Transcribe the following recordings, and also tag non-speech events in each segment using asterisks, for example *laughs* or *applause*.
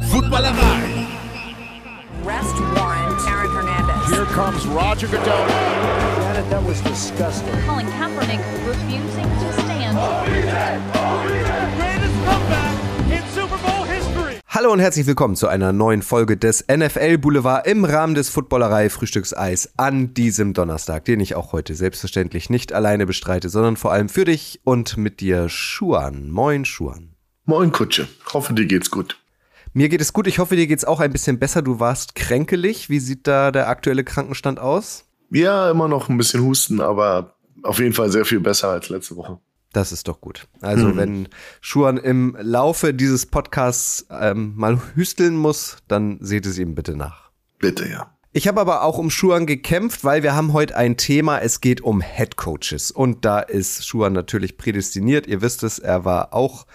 Footballerei. Arrest warrant, Aaron Hernandez. Here comes Roger Goodell. Janet, that was disgusting. Colin Kaepernick refusing to stand. Greatest comeback in Super Bowl history. Hallo und herzlich willkommen zu einer neuen Folge des NFL Boulevard im Rahmen des Footballerei Frühstückseis an diesem Donnerstag, den ich auch heute selbstverständlich nicht alleine bestreite, sondern vor allem für dich und mit dir Schuan. Moin Schuan. Moin Kutsche, hoffe dir geht's gut. Mir geht es gut, ich hoffe dir geht's auch ein bisschen besser. Du warst kränkelig. Wie sieht da der aktuelle Krankenstand aus? Ja, immer noch ein bisschen Husten, aber auf jeden Fall sehr viel besser als letzte Woche. Das ist doch gut. Also Mhm. wenn Schuan im Laufe dieses Podcasts ähm, mal hüsteln muss, dann seht es ihm bitte nach. Bitte, ja. Ich habe aber auch um Schuan gekämpft, weil wir haben heute ein Thema, es geht um Head Coaches und da ist Schuan natürlich prädestiniert. Ihr wisst es, er war auch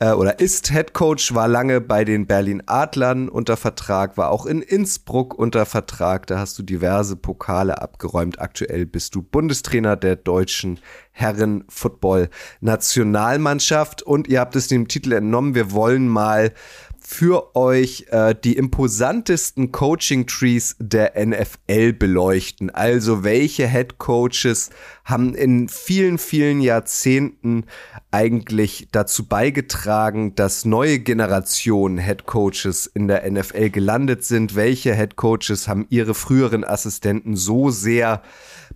äh, oder ist Head Coach, war lange bei den Berlin Adlern unter Vertrag, war auch in Innsbruck unter Vertrag. Da hast du diverse Pokale abgeräumt. Aktuell bist du Bundestrainer der deutschen Herren Football Nationalmannschaft und ihr habt es dem Titel entnommen. Wir wollen mal für euch äh, die imposantesten Coaching-Trees der NFL beleuchten. Also welche Head Coaches haben in vielen, vielen Jahrzehnten eigentlich dazu beigetragen, dass neue Generationen Head Coaches in der NFL gelandet sind? Welche Head Coaches haben ihre früheren Assistenten so sehr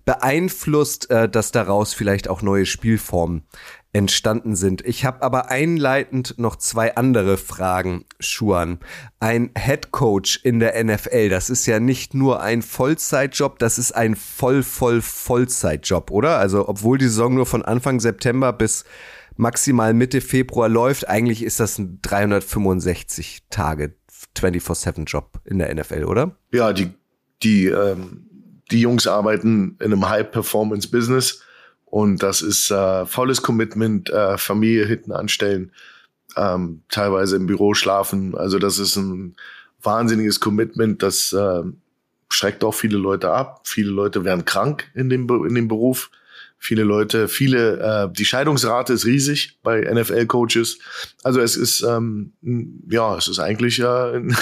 beeinflusst, äh, dass daraus vielleicht auch neue Spielformen entstanden sind. Ich habe aber einleitend noch zwei andere Fragen, Schuan. Ein Head Coach in der NFL, das ist ja nicht nur ein Vollzeitjob, das ist ein voll, voll Vollzeitjob, oder? Also, obwohl die Saison nur von Anfang September bis maximal Mitte Februar läuft, eigentlich ist das ein 365 Tage 24-7-Job in der NFL, oder? Ja, die, die, ähm, die Jungs arbeiten in einem High-Performance-Business und das ist äh, volles Commitment, äh, Familie hinten anstellen, ähm, teilweise im Büro schlafen. Also das ist ein wahnsinniges Commitment, das äh, schreckt auch viele Leute ab. Viele Leute werden krank in dem, in dem Beruf. Viele Leute, viele, äh, die Scheidungsrate ist riesig bei NFL-Coaches. Also es ist, ähm, ja, es ist eigentlich äh, *laughs* ein,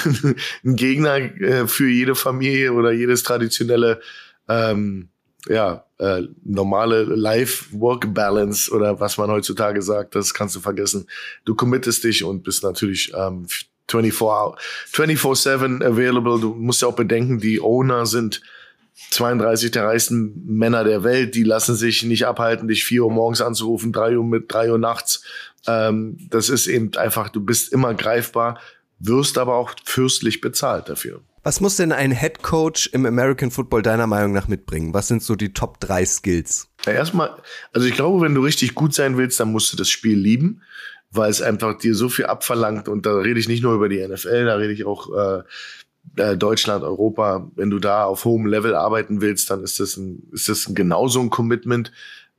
ein Gegner äh, für jede Familie oder jedes traditionelle, ähm, ja, äh, normale Life-Work-Balance oder was man heutzutage sagt, das kannst du vergessen. Du committest dich und bist natürlich ähm, 24 hour- 24/7 available. Du musst ja auch bedenken, die Owner sind 32 der reichsten Männer der Welt, die lassen sich nicht abhalten, dich 4 Uhr morgens anzurufen, 3 Uhr mit 3 Uhr nachts. Ähm, das ist eben einfach, du bist immer greifbar, wirst aber auch fürstlich bezahlt dafür. Was muss denn ein Head Coach im American Football deiner Meinung nach mitbringen? Was sind so die Top 3 Skills? Ja, erstmal, also ich glaube, wenn du richtig gut sein willst, dann musst du das Spiel lieben, weil es einfach dir so viel abverlangt. Und da rede ich nicht nur über die NFL, da rede ich auch äh, äh, Deutschland, Europa. Wenn du da auf hohem Level arbeiten willst, dann ist das ein, ist das ein genauso ein Commitment.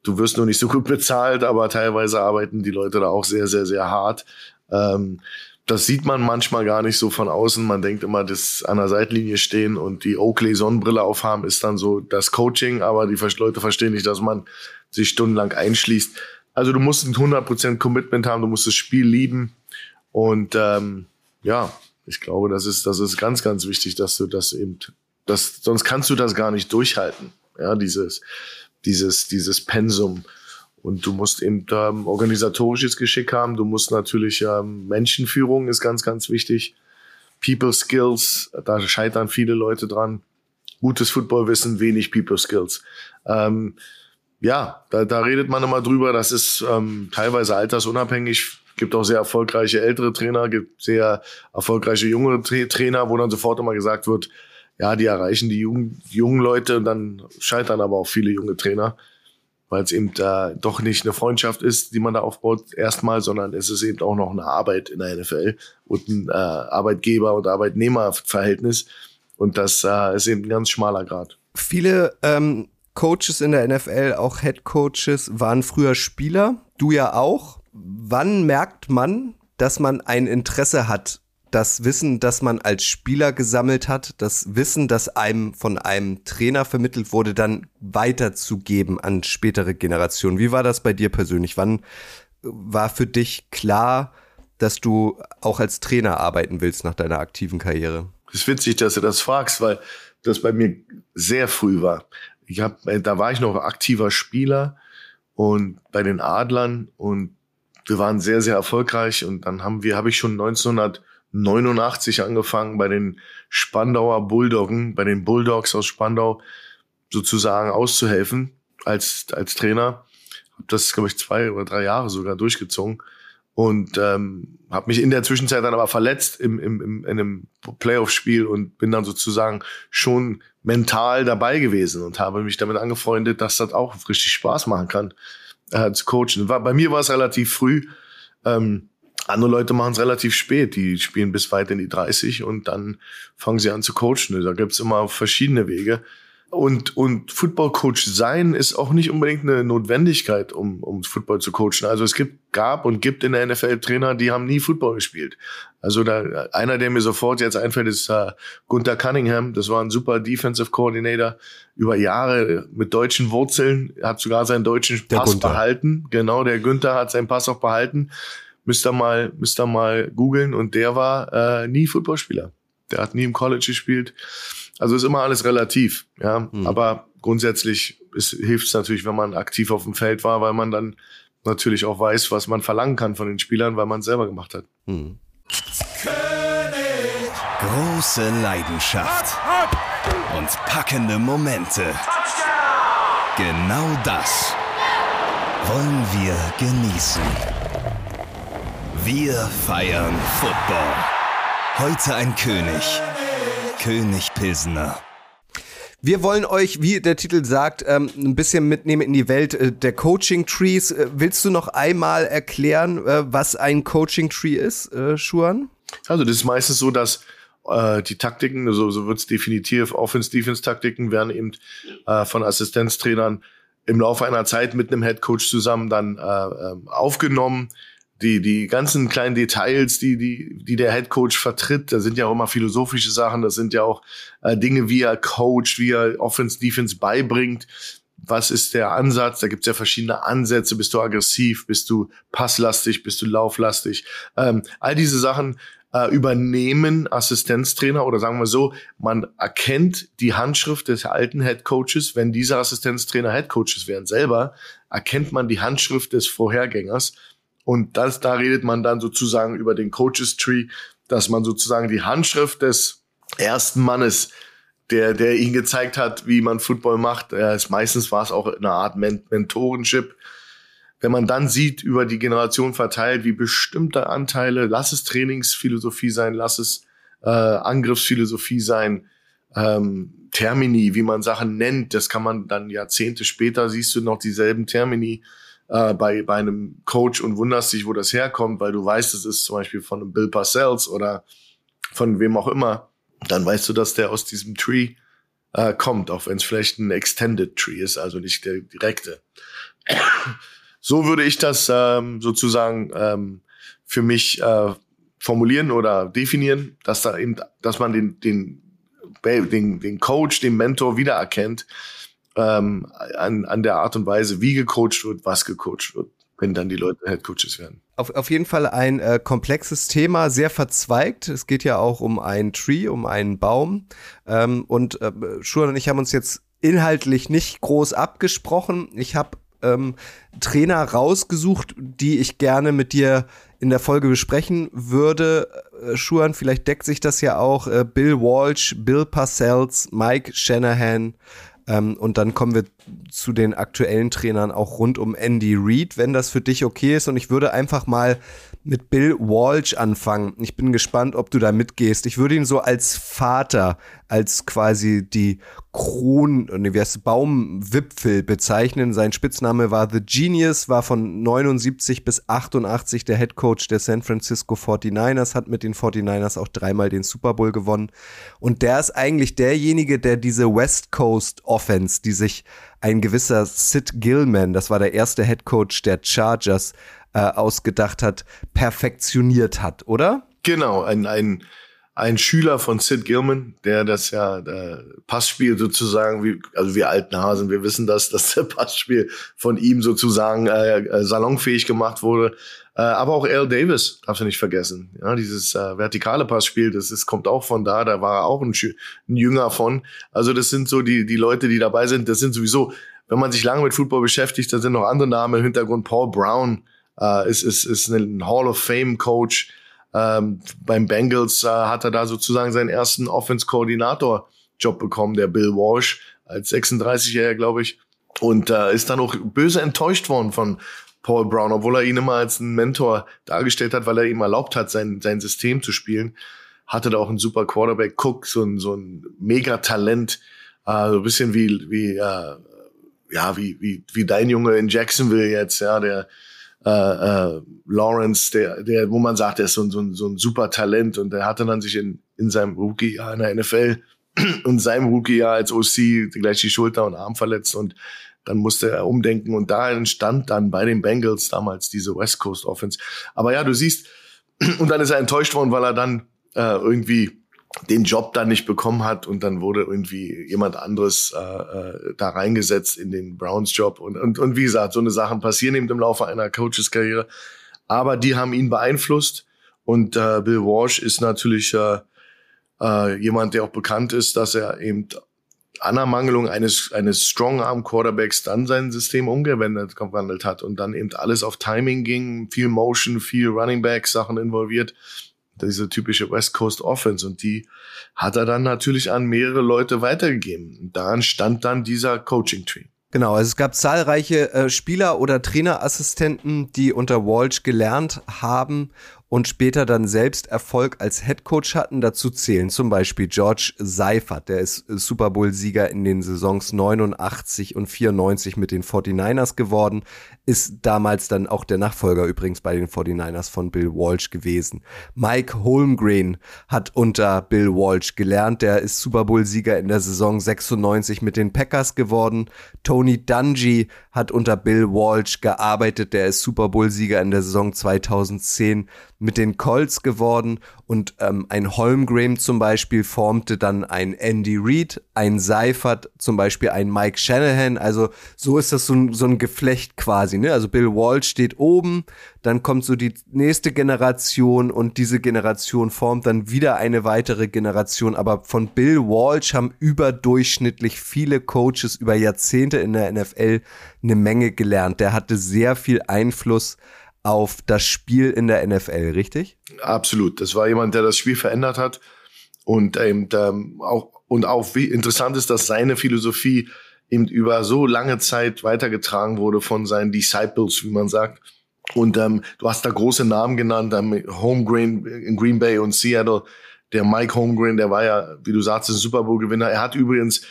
Du wirst nur nicht so gut *laughs* bezahlt, aber teilweise arbeiten die Leute da auch sehr, sehr, sehr hart. Ähm, das sieht man manchmal gar nicht so von außen. Man denkt immer, das an der Seitlinie stehen und die Oakley Sonnenbrille aufhaben ist dann so das Coaching, aber die Leute verstehen nicht, dass man sich stundenlang einschließt. Also du musst ein 100% Commitment haben, du musst das Spiel lieben und ähm, ja, ich glaube, das ist das ist ganz ganz wichtig, dass du das eben das sonst kannst du das gar nicht durchhalten. Ja, dieses dieses dieses Pensum und du musst eben ähm, organisatorisches Geschick haben. Du musst natürlich ähm, Menschenführung ist ganz, ganz wichtig. People Skills, da scheitern viele Leute dran. Gutes Footballwissen, wenig People Skills. Ähm, ja, da, da redet man immer drüber. Das ist ähm, teilweise altersunabhängig. Gibt auch sehr erfolgreiche ältere Trainer, gibt sehr erfolgreiche junge Tra Trainer, wo dann sofort immer gesagt wird, ja, die erreichen die jungen, jungen Leute und dann scheitern aber auch viele junge Trainer weil es eben da doch nicht eine Freundschaft ist, die man da aufbaut erstmal, sondern es ist eben auch noch eine Arbeit in der NFL und ein äh, Arbeitgeber- und Arbeitnehmerverhältnis. Und das äh, ist eben ein ganz schmaler Grad. Viele ähm, Coaches in der NFL, auch Head Coaches, waren früher Spieler. Du ja auch. Wann merkt man, dass man ein Interesse hat, das Wissen, das man als Spieler gesammelt hat, das Wissen, das einem von einem Trainer vermittelt wurde, dann weiterzugeben an spätere Generationen? Wie war das bei dir persönlich? Wann war für dich klar, dass du auch als Trainer arbeiten willst nach deiner aktiven Karriere? Es ist witzig, dass du das fragst, weil das bei mir sehr früh war. Ich hab, äh, da war ich noch aktiver Spieler und bei den Adlern und wir waren sehr, sehr erfolgreich und dann haben wir, habe ich schon 1989 angefangen bei den Spandauer Bulldoggen, bei den Bulldogs aus Spandau sozusagen auszuhelfen als, als Trainer. Habe das, glaube ich, zwei oder drei Jahre sogar durchgezogen und ähm, habe mich in der Zwischenzeit dann aber verletzt im, im, im, in einem Playoff-Spiel und bin dann sozusagen schon mental dabei gewesen und habe mich damit angefreundet, dass das auch richtig Spaß machen kann äh, zu coachen. War, bei mir war es relativ früh. Ähm, andere Leute machen es relativ spät. Die spielen bis weit in die 30 und dann fangen sie an zu coachen. Da gibt's immer verschiedene Wege. Und, und Football-Coach sein ist auch nicht unbedingt eine Notwendigkeit, um, um Football zu coachen. Also es gibt, gab und gibt in der NFL Trainer, die haben nie Football gespielt. Also da, einer, der mir sofort jetzt einfällt, ist uh, Gunther Cunningham. Das war ein super Defensive Coordinator über Jahre mit deutschen Wurzeln. Er hat sogar seinen deutschen Der Pass Gunther. behalten. Genau, der Günther hat seinen Pass auch behalten. Müsst ihr mal, müsst ihr mal googeln. Und der war äh, nie Footballspieler. Der hat nie im College gespielt. Also ist immer alles relativ, ja. Aber grundsätzlich hilft es natürlich, wenn man aktiv auf dem Feld war, weil man dann natürlich auch weiß, was man verlangen kann von den Spielern, weil man es selber gemacht hat. Große Leidenschaft und packende Momente. Genau das wollen wir genießen. Wir feiern Football. Heute ein König. König Pilsener. Wir wollen euch, wie der Titel sagt, ähm, ein bisschen mitnehmen in die Welt äh, der Coaching Trees. Äh, willst du noch einmal erklären, äh, was ein Coaching Tree ist, Schuan? Also das ist meistens so, dass äh, die Taktiken, so, so wird es definitiv, Offense-Defense-Taktiken werden eben äh, von Assistenztrainern im Laufe einer Zeit mit einem Headcoach zusammen dann äh, ähm, aufgenommen. Die, die ganzen kleinen Details, die, die, die der Headcoach vertritt, da sind ja auch immer philosophische Sachen, das sind ja auch äh, Dinge, wie er coacht, wie er Offense, Defense beibringt. Was ist der Ansatz? Da gibt's ja verschiedene Ansätze. Bist du aggressiv? Bist du passlastig? Bist du lauflastig? Ähm, all diese Sachen äh, übernehmen Assistenztrainer oder sagen wir so, man erkennt die Handschrift des alten Head Coaches, wenn diese Assistenztrainer Head Coaches wären selber, erkennt man die Handschrift des Vorhergängers und das, da redet man dann sozusagen über den Coaches Tree, dass man sozusagen die Handschrift des ersten Mannes, der, der ihn gezeigt hat, wie man Football macht, er ist, meistens war es auch eine Art Men Mentorenship, wenn man dann sieht, über die Generation verteilt, wie bestimmte Anteile, lass es Trainingsphilosophie sein, lass es äh, Angriffsphilosophie sein, ähm, Termini, wie man Sachen nennt, das kann man dann Jahrzehnte später, siehst du noch dieselben Termini äh, bei, bei einem Coach und wunderst dich, wo das herkommt, weil du weißt, es ist zum Beispiel von einem Bill Parcells oder von wem auch immer, dann weißt du, dass der aus diesem Tree äh, kommt, auch wenn es vielleicht ein Extended Tree ist, also nicht der direkte. So würde ich das ähm, sozusagen ähm, für mich äh, formulieren oder definieren, dass da eben, dass man den, den, den, den Coach, den Mentor wiedererkennt ähm, an, an der Art und Weise, wie gecoacht wird, was gecoacht wird, wenn dann die Leute Head Coaches werden. Auf, auf jeden Fall ein äh, komplexes Thema, sehr verzweigt. Es geht ja auch um einen Tree, um einen Baum. Ähm, und äh, Schuhan und ich haben uns jetzt inhaltlich nicht groß abgesprochen. Ich habe ähm, Trainer rausgesucht, die ich gerne mit dir in der Folge besprechen würde. Äh, Schuhan, vielleicht deckt sich das ja auch. Äh, Bill Walsh, Bill Parcells, Mike Shanahan. Ähm, und dann kommen wir zu den aktuellen Trainern auch rund um Andy Reid, wenn das für dich okay ist. Und ich würde einfach mal mit Bill Walsh anfangen. Ich bin gespannt, ob du da mitgehst. Ich würde ihn so als Vater, als quasi die Kron, nee, wie heißt Baumwipfel bezeichnen. Sein Spitzname war The Genius, war von 79 bis 88 der Head Coach der San Francisco 49ers, hat mit den 49ers auch dreimal den Super Bowl gewonnen. Und der ist eigentlich derjenige, der diese West Coast Offense, die sich ein gewisser Sid Gillman, das war der erste Head Coach der Chargers, äh, ausgedacht hat, perfektioniert hat, oder? Genau, ein, ein, ein Schüler von Sid Gilman, der das ja äh, Passspiel sozusagen, wie, also wir alten Hasen, wir wissen das, *laughs* dass der Passspiel von ihm sozusagen äh, äh, salonfähig gemacht wurde. Äh, aber auch Al Davis, darfst du nicht vergessen. Ja, dieses äh, vertikale Passspiel, das ist, kommt auch von da, da war er auch ein, ein Jünger von. Also das sind so die, die Leute, die dabei sind, das sind sowieso, wenn man sich lange mit Football beschäftigt, da sind noch andere Namen im Hintergrund. Paul Brown äh, ist, ist, ist ein Hall of Fame Coach ähm, beim Bengals äh, hat er da sozusagen seinen ersten Offense-Koordinator-Job bekommen, der Bill Walsh, als 36-Jähriger, glaube ich. Und äh, ist dann auch böse enttäuscht worden von Paul Brown, obwohl er ihn immer als einen Mentor dargestellt hat, weil er ihm erlaubt hat, sein, sein System zu spielen. Hatte da auch einen super Quarterback, Cook, so ein, so ein Megatalent, äh, so ein bisschen wie, wie, äh, ja, wie, wie, wie dein Junge in Jacksonville jetzt, ja, der äh, äh, Lawrence, der, der, wo man sagt, der ist so, ein so, ein so ein super Talent und der hatte dann sich in, in seinem Rookie-Jahr in der NFL *clears throat* und seinem Rookie-Jahr als OC gleich die Schulter und Arm verletzt und dann musste er umdenken und da entstand dann bei den Bengals damals diese West Coast Offense. Aber ja, du siehst, *clears throat* und dann ist er enttäuscht worden, weil er dann äh, irgendwie den Job dann nicht bekommen hat und dann wurde irgendwie jemand anderes äh, äh, da reingesetzt in den Browns Job und, und, und wie gesagt, so eine Sachen passieren eben im Laufe einer Coaches Karriere, aber die haben ihn beeinflusst und äh, Bill Walsh ist natürlich äh, äh, jemand, der auch bekannt ist, dass er eben an Ermangelung eines, eines Strong-Arm Quarterbacks dann sein System umgewandelt gewandelt hat und dann eben alles auf Timing ging, viel Motion, viel Running Back Sachen involviert diese typische West Coast Offense. Und die hat er dann natürlich an mehrere Leute weitergegeben. Und daran stand dann dieser Coaching Tree. Genau, also es gab zahlreiche äh, Spieler oder Trainerassistenten, die unter Walsh gelernt haben und später dann selbst Erfolg als Head Coach hatten. Dazu zählen zum Beispiel George Seifert, der ist Super Bowl-Sieger in den Saisons 89 und 94 mit den 49ers geworden, ist damals dann auch der Nachfolger übrigens bei den 49ers von Bill Walsh gewesen. Mike Holmgren hat unter Bill Walsh gelernt, der ist Super Bowl-Sieger in der Saison 96 mit den Packers geworden. Tony Dungy hat unter Bill Walsh gearbeitet, der ist Super Bowl-Sieger in der Saison 2010 mit den Colts geworden und ähm, ein Holmgren zum Beispiel formte dann ein Andy Reid, ein Seifert zum Beispiel ein Mike Shanahan. Also so ist das so ein, so ein Geflecht quasi. Ne? Also Bill Walsh steht oben, dann kommt so die nächste Generation und diese Generation formt dann wieder eine weitere Generation. Aber von Bill Walsh haben überdurchschnittlich viele Coaches über Jahrzehnte in der NFL eine Menge gelernt. Der hatte sehr viel Einfluss auf das Spiel in der NFL, richtig? Absolut. Das war jemand, der das Spiel verändert hat und ähm, auch und auch wie interessant ist, dass seine Philosophie eben über so lange Zeit weitergetragen wurde von seinen Disciples, wie man sagt. Und ähm, du hast da große Namen genannt, ähm, Homegrain in Green Bay und Seattle. Der Mike Homegrain, der war ja, wie du sagst, ein Super Bowl Gewinner. Er hat übrigens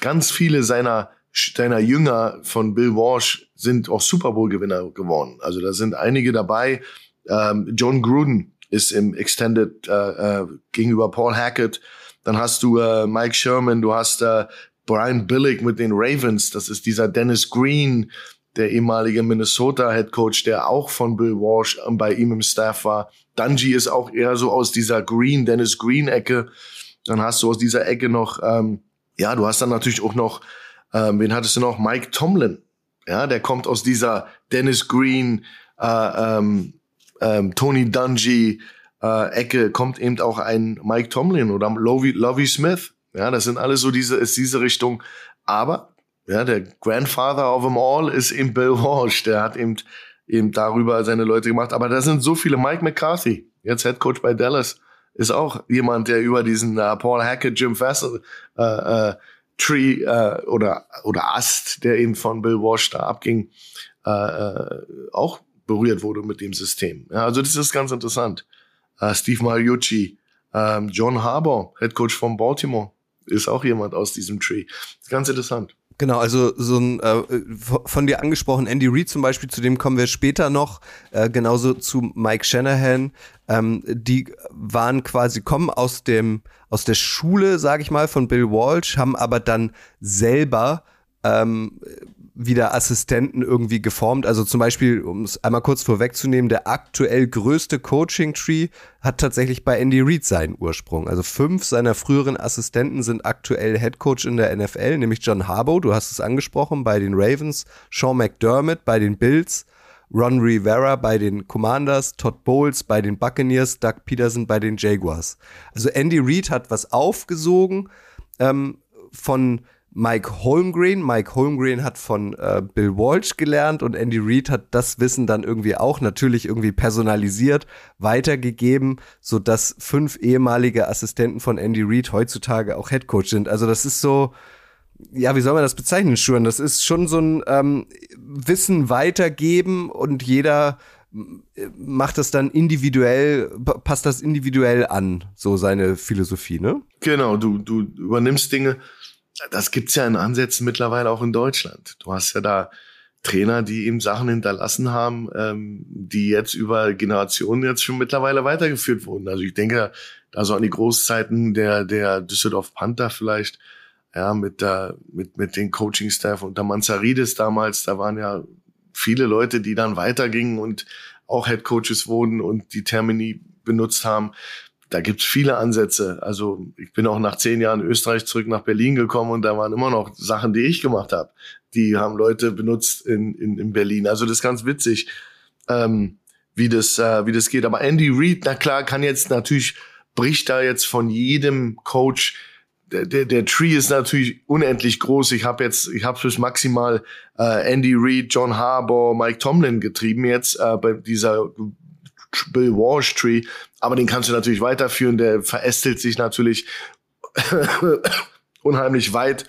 ganz viele seiner seiner Jünger von Bill Walsh sind auch Super Bowl Gewinner geworden. Also da sind einige dabei. Ähm, John Gruden ist im Extended äh, äh, gegenüber Paul Hackett. Dann hast du äh, Mike Sherman, du hast äh, Brian Billick mit den Ravens. Das ist dieser Dennis Green, der ehemalige Minnesota Head Coach, der auch von Bill Walsh äh, bei ihm im Staff war. Dungy ist auch eher so aus dieser Green, Dennis Green Ecke. Dann hast du aus dieser Ecke noch, ähm, ja, du hast dann natürlich auch noch ähm, wen hattest du noch? Mike Tomlin. Ja, der kommt aus dieser Dennis Green, äh, ähm, ähm, Tony Dungy äh, Ecke, kommt eben auch ein Mike Tomlin oder Lovey, Lovey Smith. Ja, das sind alles so diese, ist diese Richtung. Aber, ja, der Grandfather of them all ist eben Bill Walsh. Der hat eben, eben darüber seine Leute gemacht. Aber da sind so viele. Mike McCarthy, jetzt Head Coach bei Dallas, ist auch jemand, der über diesen äh, Paul Hackett, Jim Fassel, äh, äh, Tree äh, oder, oder Ast, der eben von Bill Walsh da abging, äh, äh, auch berührt wurde mit dem System. Ja, also das ist ganz interessant. Äh, Steve Mariucci, äh, John Harbour, Head Coach von Baltimore, ist auch jemand aus diesem Tree. Ganz interessant. Genau, also so ein äh, von dir angesprochen Andy Reid zum Beispiel, zu dem kommen wir später noch, äh, genauso zu Mike Shanahan. Ähm, die waren quasi kommen aus dem aus der Schule, sage ich mal, von Bill Walsh, haben aber dann selber ähm, wieder Assistenten irgendwie geformt. Also zum Beispiel, um es einmal kurz vorwegzunehmen, der aktuell größte Coaching-Tree hat tatsächlich bei Andy Reid seinen Ursprung. Also fünf seiner früheren Assistenten sind aktuell Head Coach in der NFL, nämlich John Harbaugh, du hast es angesprochen, bei den Ravens, Sean McDermott bei den Bills, Ron Rivera bei den Commanders, Todd Bowles bei den Buccaneers, Doug Peterson bei den Jaguars. Also Andy Reid hat was aufgesogen ähm, von Mike Holmgren. Mike Holmgren hat von äh, Bill Walsh gelernt und Andy Reid hat das Wissen dann irgendwie auch natürlich irgendwie personalisiert weitergegeben, so dass fünf ehemalige Assistenten von Andy Reid heutzutage auch Headcoach sind. Also das ist so, ja, wie soll man das bezeichnen, Schuhen? Das ist schon so ein ähm, Wissen weitergeben und jeder macht das dann individuell, passt das individuell an, so seine Philosophie, ne? Genau, du, du übernimmst Dinge, das gibt's ja in Ansätzen mittlerweile auch in Deutschland. Du hast ja da Trainer, die ihm Sachen hinterlassen haben, ähm, die jetzt über Generationen jetzt schon mittlerweile weitergeführt wurden. Also ich denke da so an die Großzeiten der, der Düsseldorf Panther vielleicht, ja, mit der, mit, mit den Coaching-Staff unter Manzaridis damals, da waren ja viele Leute, die dann weitergingen und auch Head Coaches wurden und die Termini benutzt haben da gibt's viele Ansätze. Also ich bin auch nach zehn Jahren Österreich zurück nach Berlin gekommen und da waren immer noch Sachen, die ich gemacht habe. Die haben Leute benutzt in, in, in Berlin. Also das ist ganz witzig, ähm, wie, das, äh, wie das geht. Aber Andy Reid, na klar, kann jetzt natürlich, bricht da jetzt von jedem Coach der, der, der Tree ist natürlich unendlich groß. Ich habe jetzt, ich habe bis maximal äh, Andy Reid, John Harbour, Mike Tomlin getrieben jetzt äh, bei dieser Bill Walsh Tree, aber den kannst du natürlich weiterführen, der verästelt sich natürlich *coughs* unheimlich weit.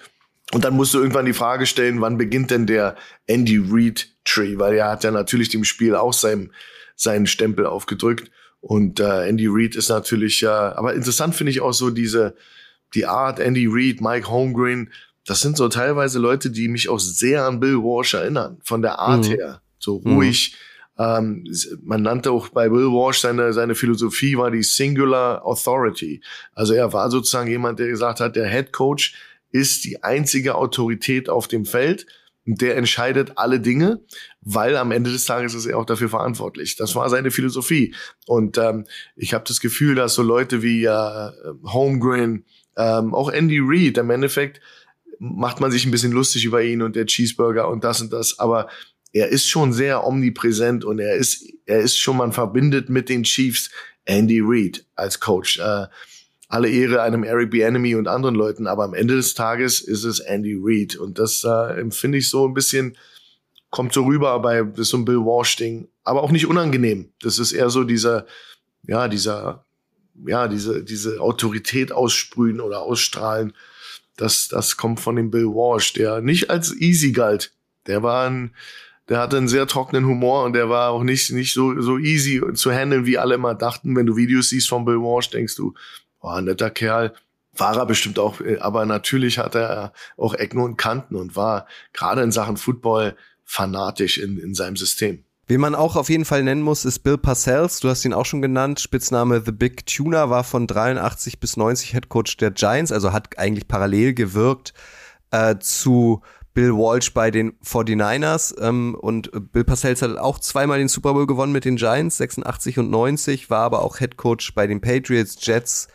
Und dann musst du irgendwann die Frage stellen, wann beginnt denn der Andy Reid Tree? Weil er hat ja natürlich dem Spiel auch seinen, seinen Stempel aufgedrückt. Und äh, Andy Reid ist natürlich, äh, aber interessant finde ich auch so diese, die Art, Andy Reid, Mike Holmgren, das sind so teilweise Leute, die mich auch sehr an Bill Walsh erinnern, von der Art mhm. her. So ruhig, mhm ähm, man nannte auch bei Will Walsh seine, seine Philosophie war die Singular Authority. Also er war sozusagen jemand, der gesagt hat, der Head Coach ist die einzige Autorität auf dem Feld und der entscheidet alle Dinge, weil am Ende des Tages ist er auch dafür verantwortlich. Das war seine Philosophie. Und ähm, ich habe das Gefühl, dass so Leute wie äh, Holmgren, ähm, auch Andy Reid, im Endeffekt macht man sich ein bisschen lustig über ihn und der Cheeseburger und das und das, aber er ist schon sehr omnipräsent und er ist, er ist schon, man verbindet mit den Chiefs Andy Reid als Coach. Äh, alle Ehre einem Eric Bieniemy und anderen Leuten, aber am Ende des Tages ist es Andy Reid und das äh, empfinde ich so ein bisschen, kommt so rüber bei so ein Bill Walsh Ding, aber auch nicht unangenehm. Das ist eher so dieser, ja, dieser, ja, diese, diese Autorität aussprühen oder ausstrahlen. Das, das kommt von dem Bill Walsh, der nicht als easy galt. Der war ein, der hatte einen sehr trockenen Humor und der war auch nicht, nicht so, so easy zu handeln, wie alle immer dachten. Wenn du Videos siehst von Bill Walsh, denkst du, boah, netter Kerl. War er bestimmt auch, aber natürlich hat er auch Ecken und Kanten und war gerade in Sachen Football fanatisch in, in seinem System. Wen man auch auf jeden Fall nennen muss, ist Bill Parcells. Du hast ihn auch schon genannt. Spitzname The Big Tuner war von 83 bis 90 Head Coach der Giants, also hat eigentlich parallel gewirkt äh, zu Bill Walsh bei den 49ers ähm, und Bill Parcells hat auch zweimal den Super Bowl gewonnen mit den Giants, 86 und 90, war aber auch Head Coach bei den Patriots, Jets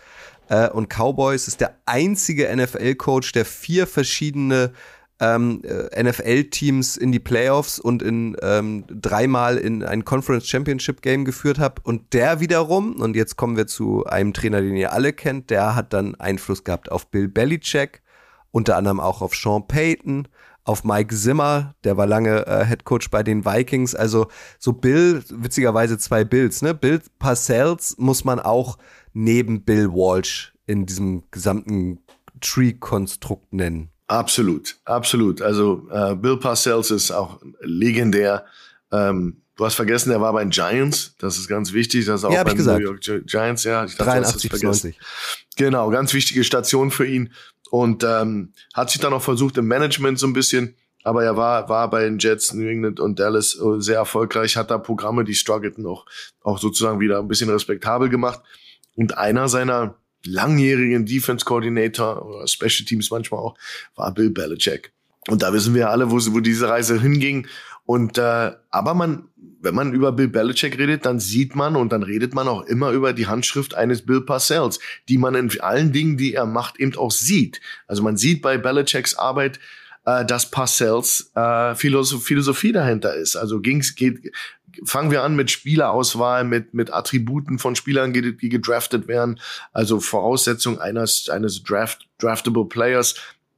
äh, und Cowboys, ist der einzige NFL-Coach, der vier verschiedene ähm, äh, NFL-Teams in die Playoffs und in ähm, dreimal in ein Conference Championship Game geführt hat. Und der wiederum, und jetzt kommen wir zu einem Trainer, den ihr alle kennt, der hat dann Einfluss gehabt auf Bill Belichick, unter anderem auch auf Sean Payton, auf Mike Zimmer, der war lange äh, Head Coach bei den Vikings. Also so Bill, witzigerweise zwei Bills, ne? Bill Parcells muss man auch neben Bill Walsh in diesem gesamten Tree-Konstrukt nennen. Absolut, absolut. Also äh, Bill Parcells ist auch legendär. Ähm, du hast vergessen, er war bei den Giants. Das ist ganz wichtig. Das ist auch ja, bei New York Giants. Ja, ich dachte, 83 bis 90. Genau, ganz wichtige Station für ihn und ähm, hat sich dann auch versucht im Management so ein bisschen, aber er war, war bei den Jets, New England und Dallas äh, sehr erfolgreich, hat da Programme, die struggleten auch, auch sozusagen wieder ein bisschen respektabel gemacht. Und einer seiner langjährigen Defense Coordinator oder Special Teams manchmal auch, war Bill Belichick. Und da wissen wir alle, wo, wo diese Reise hinging. Und äh, aber man, wenn man über Bill Belichick redet, dann sieht man und dann redet man auch immer über die Handschrift eines Bill Parcells, die man in allen Dingen, die er macht, eben auch sieht. Also man sieht bei Belichicks Arbeit, äh, dass Parcells äh, Philosophie, dahinter ist. Also ging's geht fangen wir an mit Spielerauswahl, mit, mit Attributen von Spielern, die, die gedraftet werden. Also Voraussetzung eines, eines Draft, draftable Players,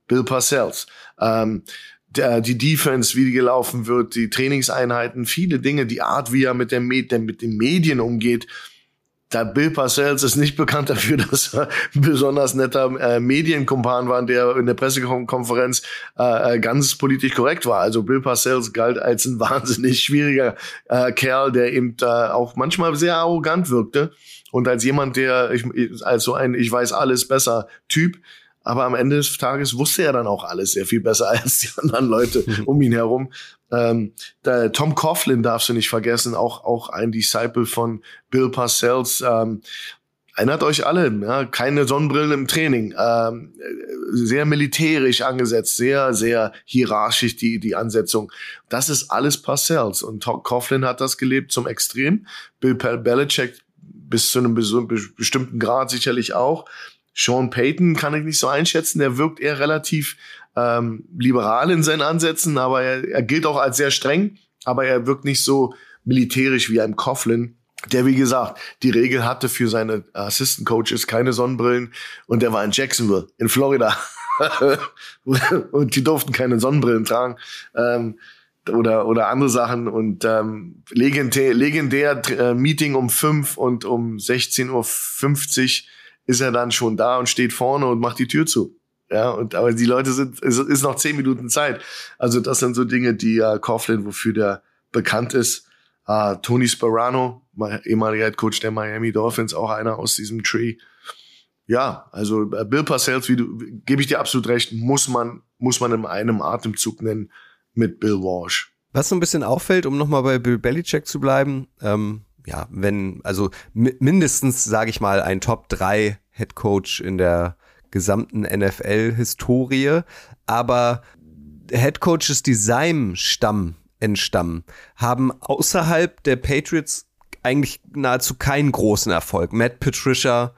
Bill Parcells. Ähm, die Defense, wie die gelaufen wird, die Trainingseinheiten, viele Dinge, die Art, wie er mit, der, der mit den Medien umgeht. Da Bill Parcells ist nicht bekannt dafür, *laughs* dass er ein besonders netter äh, Medienkumpan war, der in der Pressekonferenz äh, äh, ganz politisch korrekt war. Also Bill Parcells galt als ein *laughs* wahnsinnig schwieriger äh, Kerl, der eben auch manchmal sehr arrogant wirkte. Und als jemand, der, ich, als so ein Ich weiß alles besser Typ, aber am Ende des Tages wusste er dann auch alles sehr viel besser *laughs* als die anderen Leute um ihn herum. Ähm, der Tom Coughlin darfst du nicht vergessen, auch, auch ein Disciple von Bill Parcells. Ähm, Erinnert euch alle, ja, keine Sonnenbrillen im Training, ähm, sehr militärisch angesetzt, sehr, sehr hierarchisch die, die Ansetzung. Das ist alles Parcells und Tom Coughlin hat das gelebt zum Extrem. Bill Belichick bis zu einem bestimmten Grad sicherlich auch. Sean Payton kann ich nicht so einschätzen. Der wirkt eher relativ ähm, liberal in seinen Ansätzen, aber er, er gilt auch als sehr streng, aber er wirkt nicht so militärisch wie ein Coughlin, der, wie gesagt, die Regel hatte für seine Assistant Coaches keine Sonnenbrillen und der war in Jacksonville, in Florida. *laughs* und die durften keine Sonnenbrillen tragen. Ähm, oder, oder andere Sachen und ähm, legendär, legendär äh, Meeting um fünf und um 16.50 Uhr ist er dann schon da und steht vorne und macht die Tür zu. Ja, und aber die Leute sind, es ist noch zehn Minuten Zeit. Also das sind so Dinge, die äh, Coughlin, wofür der bekannt ist. Äh, Tony Sperano, ehemaliger Head Coach der Miami Dolphins, auch einer aus diesem Tree. Ja, also äh, Bill Parcells, wie du, gebe ich dir absolut recht, muss man, muss man in einem Atemzug nennen mit Bill Walsh. Was so ein bisschen auffällt, um nochmal bei Bill Belichick zu bleiben, ähm, ja, wenn, also mindestens, sage ich mal, ein Top 3 Head Coach in der gesamten NFL-Historie, aber Head Coaches, die seinem Stamm entstammen, haben außerhalb der Patriots eigentlich nahezu keinen großen Erfolg. Matt Patricia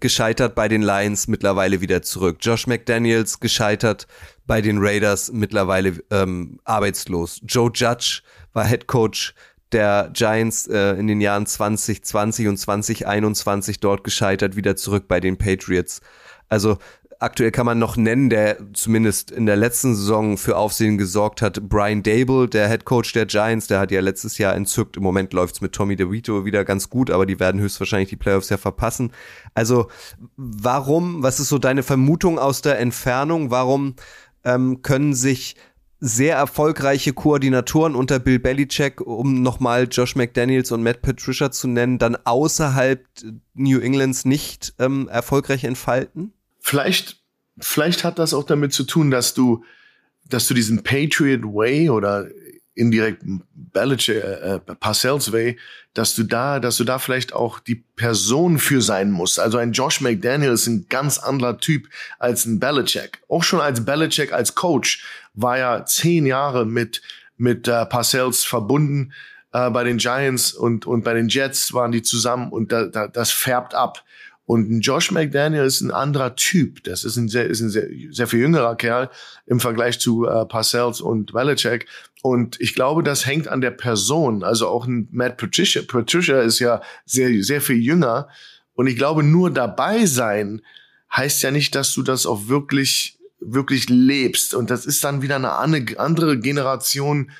gescheitert bei den Lions, mittlerweile wieder zurück. Josh McDaniels gescheitert bei den Raiders, mittlerweile ähm, arbeitslos. Joe Judge war Head Coach der Giants äh, in den Jahren 2020 und 2021 dort gescheitert, wieder zurück bei den Patriots. Also aktuell kann man noch nennen, der zumindest in der letzten Saison für Aufsehen gesorgt hat, Brian Dable, der Head Coach der Giants, der hat ja letztes Jahr entzückt. Im Moment läuft's mit Tommy DeVito wieder ganz gut, aber die werden höchstwahrscheinlich die Playoffs ja verpassen. Also warum, was ist so deine Vermutung aus der Entfernung? Warum ähm, können sich sehr erfolgreiche Koordinatoren unter Bill Belichick, um nochmal Josh McDaniels und Matt Patricia zu nennen, dann außerhalb New Englands nicht ähm, erfolgreich entfalten? Vielleicht, vielleicht hat das auch damit zu tun, dass du, dass du diesen Patriot Way oder indirekt Belichick, äh, äh, Parcells Way, dass du da, dass du da vielleicht auch die Person für sein musst. Also ein Josh McDaniel ist ein ganz anderer Typ als ein Belichick. Auch schon als Belichick als Coach war er zehn Jahre mit mit äh, Parcells verbunden. Äh, bei den Giants und und bei den Jets waren die zusammen und da, da, das färbt ab. Und ein Josh McDaniel ist ein anderer Typ. Das ist ein sehr, ist ein sehr, sehr viel jüngerer Kerl im Vergleich zu äh, Parcells und Belichick. Und ich glaube, das hängt an der Person. Also auch ein Matt Patricia. Patricia ist ja sehr, sehr viel jünger. Und ich glaube, nur dabei sein heißt ja nicht, dass du das auch wirklich, wirklich lebst. Und das ist dann wieder eine andere Generation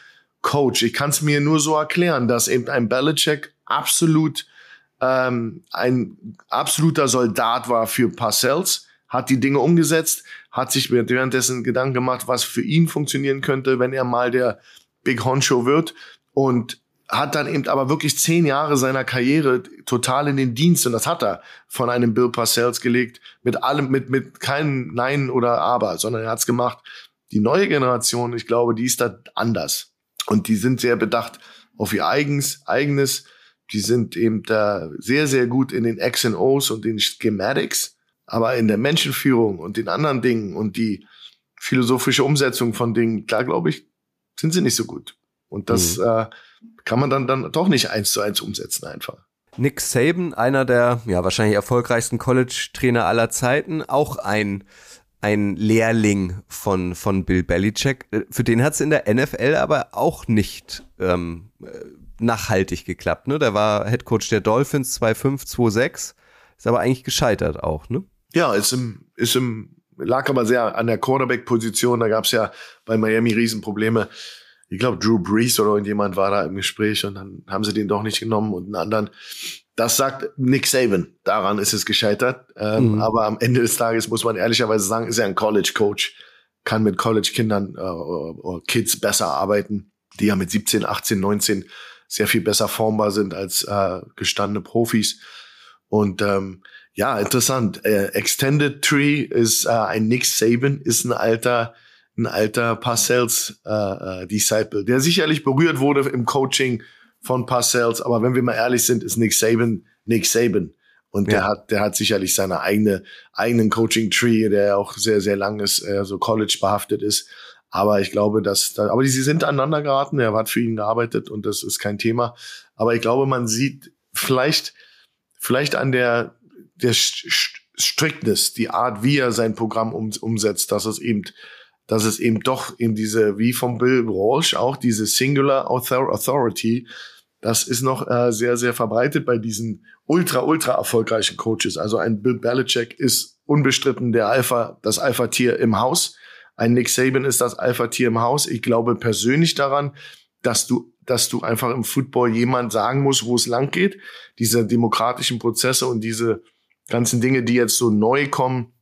Coach. Ich kann es mir nur so erklären, dass eben ein Belichick absolut ähm, ein absoluter Soldat war für Parcells, hat die Dinge umgesetzt, hat sich währenddessen Gedanken gemacht, was für ihn funktionieren könnte, wenn er mal der Big Honcho wird. Und hat dann eben aber wirklich zehn Jahre seiner Karriere total in den Dienst und das hat er von einem Bill Parcells gelegt mit allem mit mit keinem Nein oder Aber, sondern er hat's gemacht. Die neue Generation, ich glaube, die ist da anders. Und die sind sehr bedacht auf ihr eigens eigenes. Die sind eben da sehr, sehr gut in den X und O's und den Schematics, aber in der Menschenführung und den anderen Dingen und die, philosophische Umsetzung von Dingen, klar glaube ich, sind sie nicht so gut. Und das mhm. äh, kann man dann, dann doch nicht eins zu eins umsetzen einfach. Nick Saban, einer der ja wahrscheinlich erfolgreichsten College-Trainer aller Zeiten, auch ein ein Lehrling von, von Bill Belichick. Für den hat es in der NFL aber auch nicht ähm, nachhaltig geklappt. Ne? Der war Head Coach der Dolphins 2-5, 2-6, ist aber eigentlich gescheitert auch. Ne? Ja, ist im, ist im, lag aber sehr an der Quarterback-Position. Da gab es ja bei Miami Riesenprobleme. Ich glaube, Drew Brees oder irgendjemand war da im Gespräch und dann haben sie den doch nicht genommen und einen anderen. Das sagt Nick Saban. Daran ist es gescheitert. Ähm, mhm. Aber am Ende des Tages muss man ehrlicherweise sagen, ist er ein College-Coach, kann mit College-Kindern äh, Kids besser arbeiten, die ja mit 17, 18, 19 sehr viel besser formbar sind als äh, gestandene Profis. Und ähm, ja, interessant. Äh, Extended Tree ist äh, ein Nick Saban, ist ein alter ein alter Parcells äh, äh, Disciple, der sicherlich berührt wurde im Coaching von Parcells, aber wenn wir mal ehrlich sind, ist Nick Saban Nick Saban. Und ja. der hat, der hat sicherlich seine eigene, eigenen Coaching Tree, der auch sehr, sehr lang ist, äh, so College behaftet ist. Aber ich glaube, dass, da, aber die, sie sind aneinander geraten. Er hat für ihn gearbeitet und das ist kein Thema. Aber ich glaube, man sieht vielleicht, vielleicht an der, der Strictness, die Art, wie er sein Programm um, umsetzt, dass es eben, dass es eben doch eben diese, wie vom Bill Walsh auch diese Singular Authority, das ist noch äh, sehr, sehr verbreitet bei diesen ultra, ultra erfolgreichen Coaches. Also ein Bill Belichick ist unbestritten der Alpha, das Alpha-Tier im Haus. Ein Nick Saban ist das Alpha-Tier im Haus. Ich glaube persönlich daran, dass du, dass du einfach im Football jemand sagen musst, wo es lang geht. Diese demokratischen Prozesse und diese ganzen Dinge, die jetzt so neu kommen.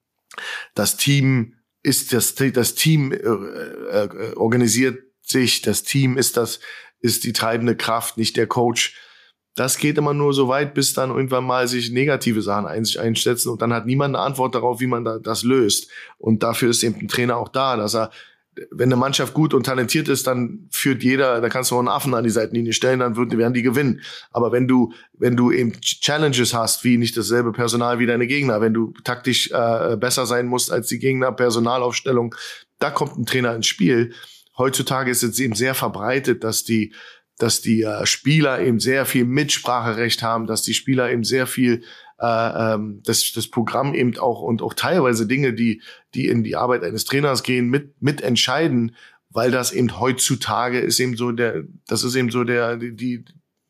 Das Team ist das, das Team äh, äh, organisiert sich, das Team ist das, ist die treibende Kraft, nicht der Coach. Das geht immer nur so weit, bis dann irgendwann mal sich negative Sachen einsetzen und dann hat niemand eine Antwort darauf, wie man da, das löst. Und dafür ist eben ein Trainer auch da, dass er, wenn eine Mannschaft gut und talentiert ist, dann führt jeder, da kannst du auch einen Affen an die Seitenlinie stellen, dann würden, werden die gewinnen. Aber wenn du, wenn du eben Challenges hast, wie nicht dasselbe Personal wie deine Gegner, wenn du taktisch äh, besser sein musst als die Gegner, Personalaufstellung, da kommt ein Trainer ins Spiel heutzutage ist es eben sehr verbreitet, dass die dass die äh, Spieler eben sehr viel Mitspracherecht haben, dass die Spieler eben sehr viel äh, ähm, das, das Programm eben auch und auch teilweise Dinge, die die in die Arbeit eines Trainers gehen, mit mit entscheiden, weil das eben heutzutage ist eben so der, das ist eben so der die, die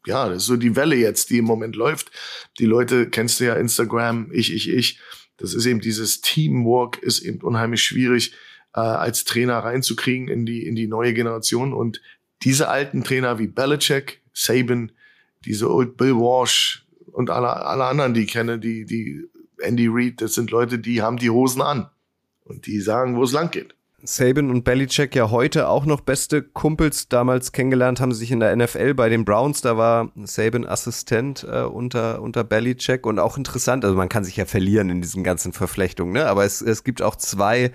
ja, das ist so die Welle jetzt, die im Moment läuft. Die Leute kennst du ja Instagram, ich, ich, ich. Das ist eben dieses Teamwork ist eben unheimlich schwierig äh, als Trainer reinzukriegen in die, in die neue Generation. Und diese alten Trainer wie Belichick, Saban, diese Old Bill Walsh und alle, alle anderen, die ich kenne, die, die Andy Reid, das sind Leute, die haben die Hosen an und die sagen, wo es lang geht. Saban und Belichick ja heute auch noch beste Kumpels. Damals kennengelernt haben sie sich in der NFL bei den Browns. Da war Saban Assistent äh, unter, unter Belichick und auch interessant. Also man kann sich ja verlieren in diesen ganzen Verflechtungen, ne? Aber es, es gibt auch zwei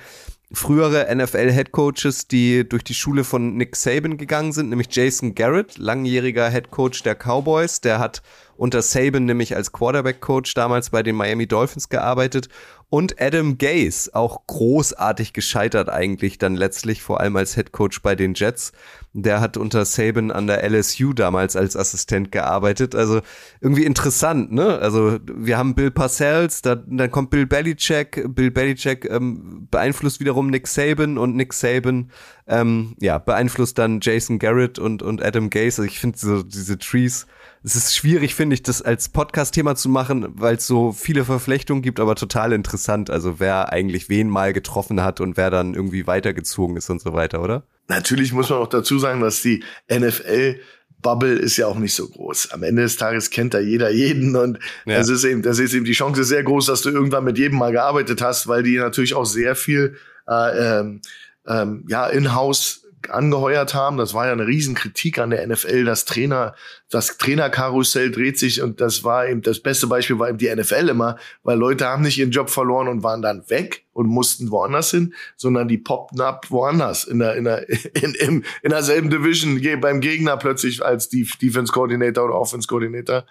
frühere NFL-Headcoaches, die durch die Schule von Nick Saban gegangen sind, nämlich Jason Garrett, langjähriger Headcoach der Cowboys. Der hat unter Saban nämlich als Quarterback-Coach damals bei den Miami Dolphins gearbeitet und Adam Gase, auch großartig gescheitert eigentlich dann letztlich, vor allem als Head Coach bei den Jets. Der hat unter Saban an der LSU damals als Assistent gearbeitet. Also irgendwie interessant, ne? Also wir haben Bill Parcells, da, dann kommt Bill Belichick. Bill Belichick ähm, beeinflusst wiederum Nick Saban und Nick Saban ähm, ja, beeinflusst dann Jason Garrett und, und Adam Gase. Also ich finde so diese Trees es ist schwierig, finde ich, das als Podcast-Thema zu machen, weil es so viele Verflechtungen gibt, aber total interessant. Also wer eigentlich wen mal getroffen hat und wer dann irgendwie weitergezogen ist und so weiter, oder? Natürlich muss man auch dazu sagen, dass die NFL Bubble ist ja auch nicht so groß. Am Ende des Tages kennt da jeder jeden und ja. das ist eben, das ist eben die Chance sehr groß, dass du irgendwann mit jedem mal gearbeitet hast, weil die natürlich auch sehr viel äh, ähm, ähm, ja in-house angeheuert haben. Das war ja eine Riesenkritik an der NFL. Das Trainer, das Trainerkarussell dreht sich und das war eben das beste Beispiel war eben die NFL immer, weil Leute haben nicht ihren Job verloren und waren dann weg und mussten woanders hin, sondern die poppten ab woanders in der in der *laughs* in, in, in derselben Division beim Gegner plötzlich als Defense Coordinator oder Offense Coordinator.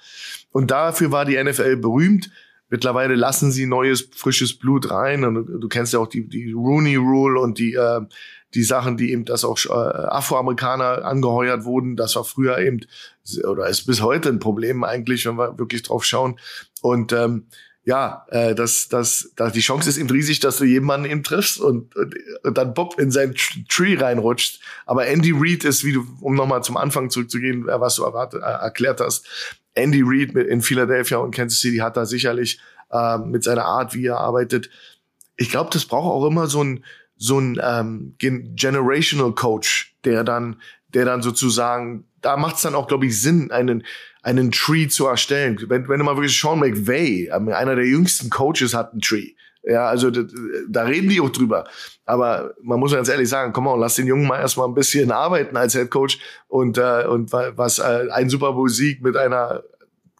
Und dafür war die NFL berühmt Mittlerweile lassen sie neues, frisches Blut rein. Und du, kennst ja auch die, die Rooney Rule und die, äh, die Sachen, die eben, dass auch äh, Afroamerikaner angeheuert wurden. Das war früher eben, oder ist bis heute ein Problem eigentlich, wenn wir wirklich drauf schauen. Und ähm, ja, äh, das, das, das, die Chance ist eben riesig, dass du jemanden eben triffst und, und, und dann Bob in sein Tree reinrutscht. Aber Andy Reid ist, wie du, um nochmal zum Anfang zurückzugehen, äh, was du erwartet, äh, erklärt hast, Andy Reid in Philadelphia und Kansas City hat da sicherlich äh, mit seiner Art, wie er arbeitet. Ich glaube, das braucht auch immer so ein, so ein ähm, Generational Coach, der dann, der dann sozusagen, da macht es dann auch, glaube ich, Sinn, einen einen Tree zu erstellen. Wenn, wenn du mal wirklich Sean McVay, ähm, einer der jüngsten Coaches, hat einen Tree. Ja, also da, da reden die auch drüber. Aber man muss ganz ehrlich sagen, komm mal, lass den Jungen mal erstmal ein bisschen arbeiten als Head Coach und äh, und was äh, ein Super Sieg mit einer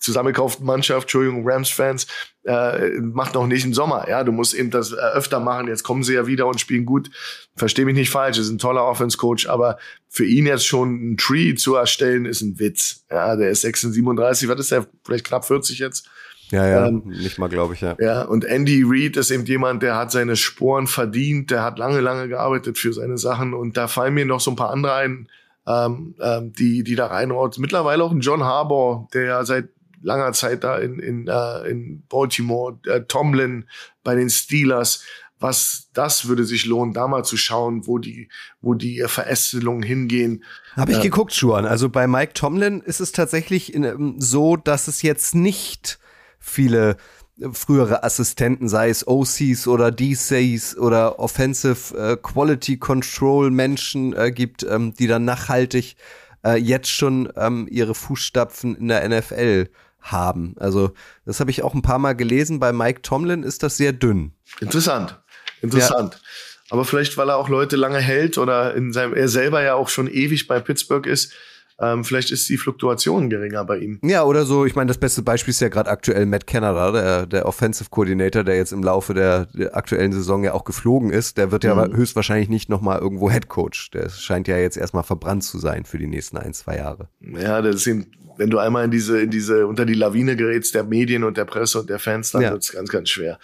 zusammengekauften Mannschaft, Entschuldigung, Rams-Fans, äh, macht noch nicht im Sommer. Ja, du musst eben das äh, öfter machen. Jetzt kommen sie ja wieder und spielen gut. Versteh mich nicht falsch, ist ein toller Offense-Coach, aber für ihn jetzt schon ein Tree zu erstellen, ist ein Witz. Ja, der ist 36, was ist der? Vielleicht knapp 40 jetzt. Ja, ja, ähm, nicht mal, glaube ich, ja. Ja, und Andy Reid ist eben jemand, der hat seine Sporen verdient, der hat lange, lange gearbeitet für seine Sachen und da fallen mir noch so ein paar andere ein, ähm, ähm, die, die da reinhaut. Mittlerweile auch ein John Harbour, der ja seit langer Zeit da in, in, äh, in Baltimore, äh, Tomlin bei den Steelers. Was das würde sich lohnen, da mal zu schauen, wo die, wo die Verästelungen hingehen. Habe ich äh, geguckt, Juan. Also bei Mike Tomlin ist es tatsächlich in, ähm, so, dass es jetzt nicht viele äh, frühere Assistenten, sei es OCs oder DCs oder Offensive äh, Quality Control Menschen äh, gibt, ähm, die dann nachhaltig äh, jetzt schon ähm, ihre Fußstapfen in der NFL haben. Also das habe ich auch ein paar Mal gelesen. Bei Mike Tomlin ist das sehr dünn. Interessant, interessant. Ja. Aber vielleicht, weil er auch Leute lange hält oder in seinem, er selber ja auch schon ewig bei Pittsburgh ist, ähm, vielleicht ist die Fluktuation geringer bei ihm. Ja, oder so. Ich meine, das beste Beispiel ist ja gerade aktuell Matt Canada, der, der Offensive Coordinator, der jetzt im Laufe der, der aktuellen Saison ja auch geflogen ist. Der wird ja mhm. höchstwahrscheinlich nicht nochmal irgendwo Head Coach. Der scheint ja jetzt erstmal verbrannt zu sein für die nächsten ein, zwei Jahre. Ja, das sind wenn du einmal in diese, in diese, unter die Lawine gerätst der Medien und der Presse und der Fans, dann ja. wird's ganz, ganz schwer.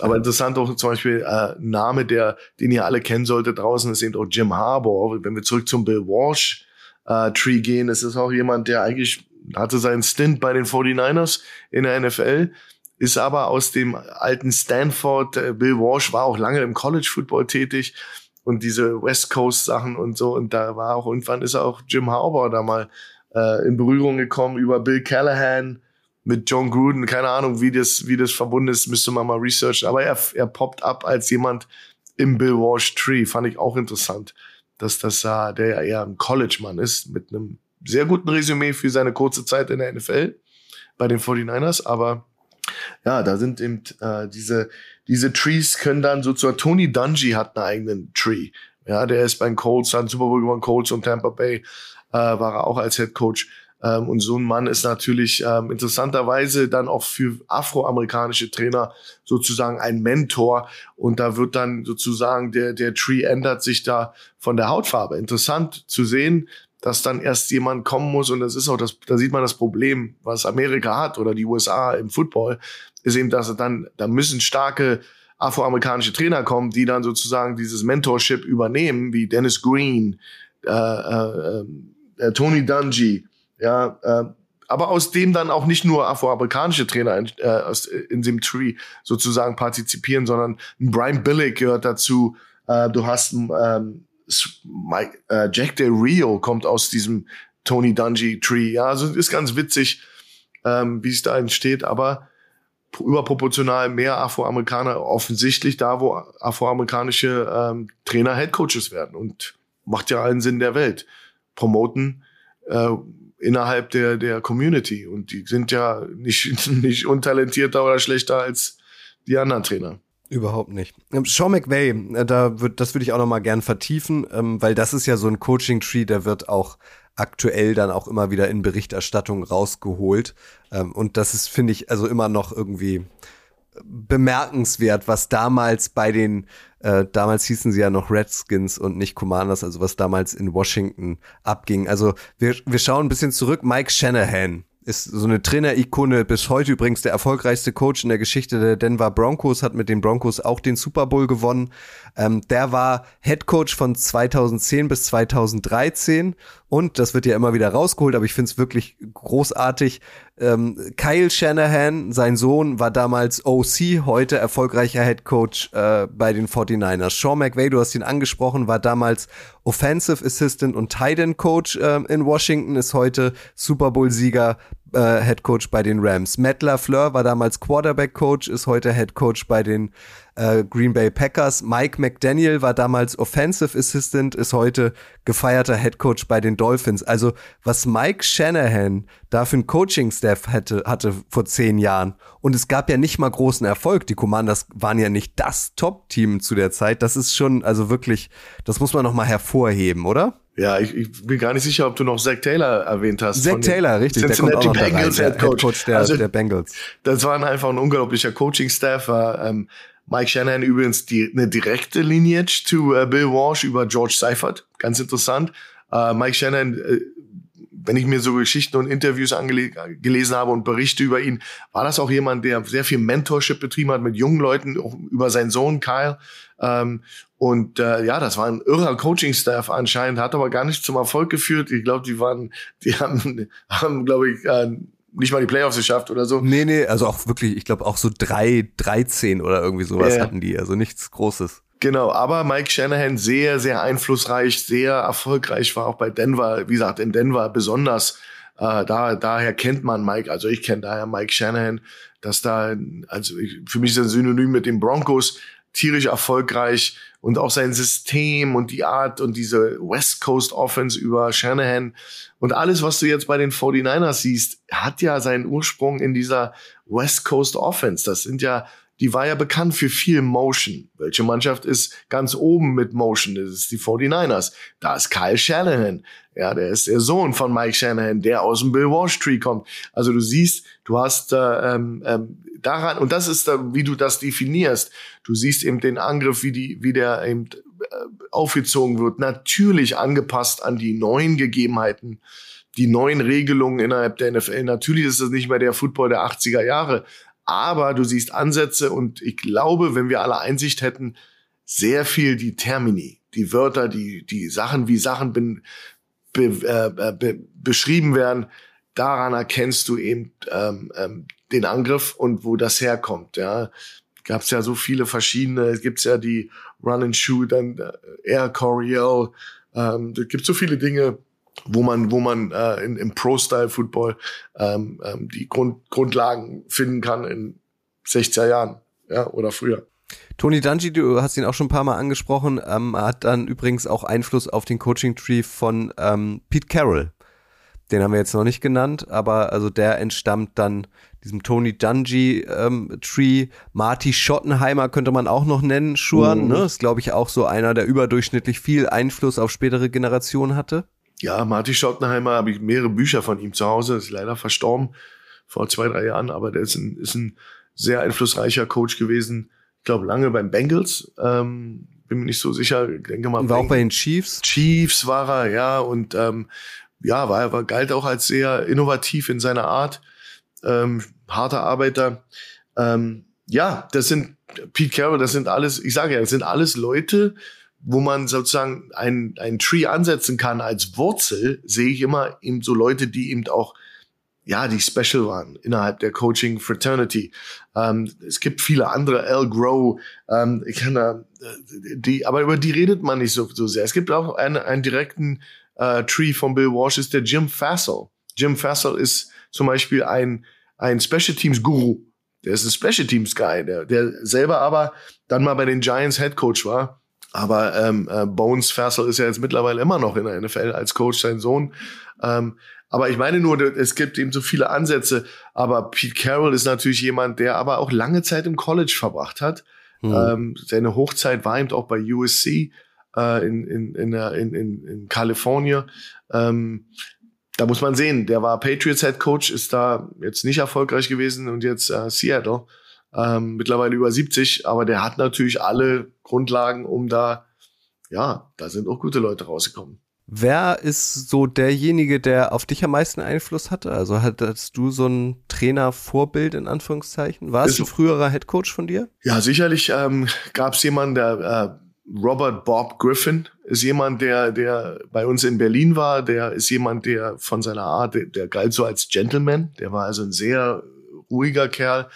Aber interessant auch zum Beispiel äh, Name, der, den ihr alle kennen solltet draußen, ist eben auch Jim Harbour. Wenn wir zurück zum Bill Walsh äh, Tree gehen, ist es auch jemand, der eigentlich hatte seinen Stint bei den 49ers in der NFL, ist aber aus dem alten Stanford, äh, Bill Walsh war auch lange im College Football tätig und diese West Coast Sachen und so und da war auch irgendwann ist auch Jim Harbour da mal äh, in Berührung gekommen über Bill Callahan mit John Gruden. Keine Ahnung, wie das, wie das verbunden ist, müsste man mal researchen. Aber er, er poppt ab als jemand im Bill Walsh Tree. Fand ich auch interessant, dass das äh, der ja eher ein College-Mann ist mit einem sehr guten Resümee für seine kurze Zeit in der NFL bei den 49ers. Aber ja, da sind eben äh, diese, diese Trees können dann so zur Tony Dungy hat einen eigenen Tree. Ja, der ist beim Colts, hat Super Bowl gewonnen, Colts und Tampa Bay äh, war er auch als Head Coach. Ähm, und so ein Mann ist natürlich ähm, interessanterweise dann auch für afroamerikanische Trainer sozusagen ein Mentor. Und da wird dann sozusagen der, der Tree ändert sich da von der Hautfarbe. Interessant zu sehen, dass dann erst jemand kommen muss. Und das ist auch das, da sieht man das Problem, was Amerika hat oder die USA im Football, ist eben, dass dann, da müssen starke afroamerikanische Trainer kommen, die dann sozusagen dieses Mentorship übernehmen, wie Dennis Green, äh, äh, ähm, äh, Tony Dungy, ja, äh, aber aus dem dann auch nicht nur afroamerikanische Trainer in, äh, aus, in dem Tree sozusagen partizipieren, sondern ein Brian Billick gehört dazu. Äh, du hast ähm, Mike, äh, Jack Del Rio kommt aus diesem Tony Dungy Tree. Ja, also ist ganz witzig, ähm, wie es da entsteht, aber überproportional mehr Afroamerikaner offensichtlich da, wo afroamerikanische ähm, Trainer Headcoaches werden und macht ja allen Sinn der Welt promoten äh, innerhalb der, der Community. Und die sind ja nicht, *laughs* nicht untalentierter oder schlechter als die anderen Trainer. Überhaupt nicht. Ähm, Sean McVay, äh, da wird, das würde ich auch noch mal gern vertiefen, ähm, weil das ist ja so ein Coaching-Tree, der wird auch aktuell dann auch immer wieder in Berichterstattung rausgeholt. Ähm, und das ist, finde ich, also immer noch irgendwie bemerkenswert, was damals bei den, äh, damals hießen sie ja noch Redskins und nicht Commanders, also was damals in Washington abging. Also wir, wir schauen ein bisschen zurück. Mike Shanahan ist so eine Trainer-Ikone bis heute übrigens der erfolgreichste Coach in der Geschichte der Denver Broncos, hat mit den Broncos auch den Super Bowl gewonnen. Ähm, der war Head Coach von 2010 bis 2013 und das wird ja immer wieder rausgeholt, aber ich finde es wirklich großartig. Ähm, Kyle Shanahan, sein Sohn, war damals OC, heute erfolgreicher Head Coach äh, bei den 49ers. Sean McVay, du hast ihn angesprochen, war damals Offensive Assistant und Tight End Coach äh, in Washington, ist heute Super Bowl-Sieger äh, Head Coach bei den Rams. Matt LaFleur war damals Quarterback Coach, ist heute Head Coach bei den äh, Green Bay Packers. Mike McDaniel war damals Offensive Assistant, ist heute gefeierter Head Coach bei den Dolphins. Also was Mike Shanahan da für einen Coaching-Staff hatte, hatte vor zehn Jahren und es gab ja nicht mal großen Erfolg. Die Commanders waren ja nicht das Top-Team zu der Zeit. Das ist schon, also wirklich, das muss man noch mal hervorheben, oder? Ja, ich, ich bin gar nicht sicher, ob du noch Zach Taylor erwähnt hast. Zach Taylor, richtig. Cincinnati der Bengals rein, Head Coach, Head Coach der, also, der Bengals. Das war einfach ein unglaublicher Coaching-Staff. Ähm, Mike Shanahan übrigens die, eine direkte Lineage zu äh, Bill Walsh über George Seifert. Ganz interessant. Äh, Mike Shanahan, äh, wenn ich mir so Geschichten und Interviews gelesen habe und Berichte über ihn, war das auch jemand, der sehr viel Mentorship betrieben hat mit jungen Leuten, auch über seinen Sohn Kyle. Ähm, und äh, ja, das war ein irrer Coaching-Staff anscheinend, hat aber gar nicht zum Erfolg geführt. Ich glaube, die waren, die haben, haben glaube ich, äh, nicht mal die Playoffs geschafft oder so. Nee, nee, also auch wirklich, ich glaube auch so drei, 13 oder irgendwie sowas Ja. hatten die, also nichts Großes. Genau, aber Mike Shanahan sehr, sehr einflussreich, sehr erfolgreich, war auch bei Denver, wie gesagt, in Denver besonders. Äh, da, daher kennt man Mike, also ich kenne daher Mike Shanahan, dass da, also ich, für mich ist ein Synonym mit den Broncos, tierisch erfolgreich und auch sein System und die Art und diese West Coast Offense über Shanahan und alles, was du jetzt bei den 49ers siehst, hat ja seinen Ursprung in dieser West Coast Offense. Das sind ja die war ja bekannt für viel Motion. Welche Mannschaft ist ganz oben mit Motion? Das ist die 49ers. Da ist Kyle Shanahan. Ja, der ist der Sohn von Mike Shanahan, der aus dem Bill Walsh Tree kommt. Also du siehst, du hast äh, ähm, ähm, daran, und das ist da, wie du das definierst. Du siehst eben den Angriff, wie die, wie der eben äh, aufgezogen wird. Natürlich angepasst an die neuen Gegebenheiten die neuen Regelungen innerhalb der NFL. Natürlich ist das nicht mehr der Football der 80er Jahre, aber du siehst Ansätze und ich glaube, wenn wir alle Einsicht hätten, sehr viel die Termini, die Wörter, die, die Sachen, wie Sachen bin, be, äh, be, beschrieben werden, daran erkennst du eben ähm, ähm, den Angriff und wo das herkommt. Ja, gab es ja so viele verschiedene. Es gibt ja die Run and Shoot, dann äh, Air Coryell. Ähm, es gibt so viele Dinge, wo man, wo man äh, in, im Pro-Style-Football ähm, ähm, die Grund, Grundlagen finden kann in 60er Jahren, ja, oder früher. Tony Dungy, du hast ihn auch schon ein paar Mal angesprochen, ähm, hat dann übrigens auch Einfluss auf den Coaching-Tree von ähm, Pete Carroll. Den haben wir jetzt noch nicht genannt, aber also der entstammt dann diesem Tony Dungy ähm, Tree. Marty Schottenheimer könnte man auch noch nennen, Schuan, Mhm. ne? Ist, glaube ich, auch so einer, der überdurchschnittlich viel Einfluss auf spätere Generationen hatte. Ja, Martin Schottenheimer habe ich mehrere Bücher von ihm zu Hause, ist leider verstorben vor zwei, drei Jahren, aber der ist ein, ist ein sehr einflussreicher Coach gewesen. Ich glaube, lange beim Bengals. Ähm, bin mir nicht so sicher. Ich denke mal, war auch Beng- bei den Chiefs. Chiefs war er, ja, und ähm, ja, war war, galt auch als sehr innovativ in seiner Art, ähm, harter Arbeiter. Ähm, ja, das sind Pete Carroll, das sind alles, ich sage ja, das sind alles Leute, wo man sozusagen ein, ein Tree ansetzen kann als Wurzel, sehe ich immer eben so Leute, die eben auch ja, die special waren innerhalb der Coaching Fraternity. Ähm, es gibt viele andere, Al Grow, ähm, ich kann da, äh, die, aber über die redet man nicht so, so sehr. Es gibt auch einen, einen direkten äh, Tree von Bill Walsh, ist der Jim Fassel. Jim Fassel ist zum Beispiel ein, ein Special Teams Guru. Der ist ein Special Teams Guy, der, der selber aber dann mal bei den Giants Head Coach war. Aber ähm, äh, Bones Fassel ist ja jetzt mittlerweile immer noch in der NFL als Coach, sein Sohn. Ähm, aber ich meine nur, es gibt eben so viele Ansätze. Aber Pete Carroll ist natürlich jemand, der aber auch lange Zeit im College verbracht hat. Hm. Ähm, seine Hochzeit war eben auch bei USC äh, in, in, in, in, in, in Kalifornien. Ähm, da muss man sehen, der war Patriots Head Coach, ist da jetzt nicht erfolgreich gewesen und jetzt äh, Seattle. Ähm, mittlerweile über 70, aber der hat natürlich alle Grundlagen, um da, ja, da sind auch gute Leute rausgekommen. Wer ist so derjenige, der auf dich am meisten Einfluss hatte? Also hattest du so ein Trainervorbild in Anführungszeichen? War es ein früherer Headcoach von dir? Ja, sicherlich ähm, gab es jemanden, der äh, Robert Bob Griffin ist jemand, der, der bei uns in Berlin war. Der ist jemand, der von seiner Art, der, der galt so als Gentleman. Der war also ein sehr ruhiger Kerl,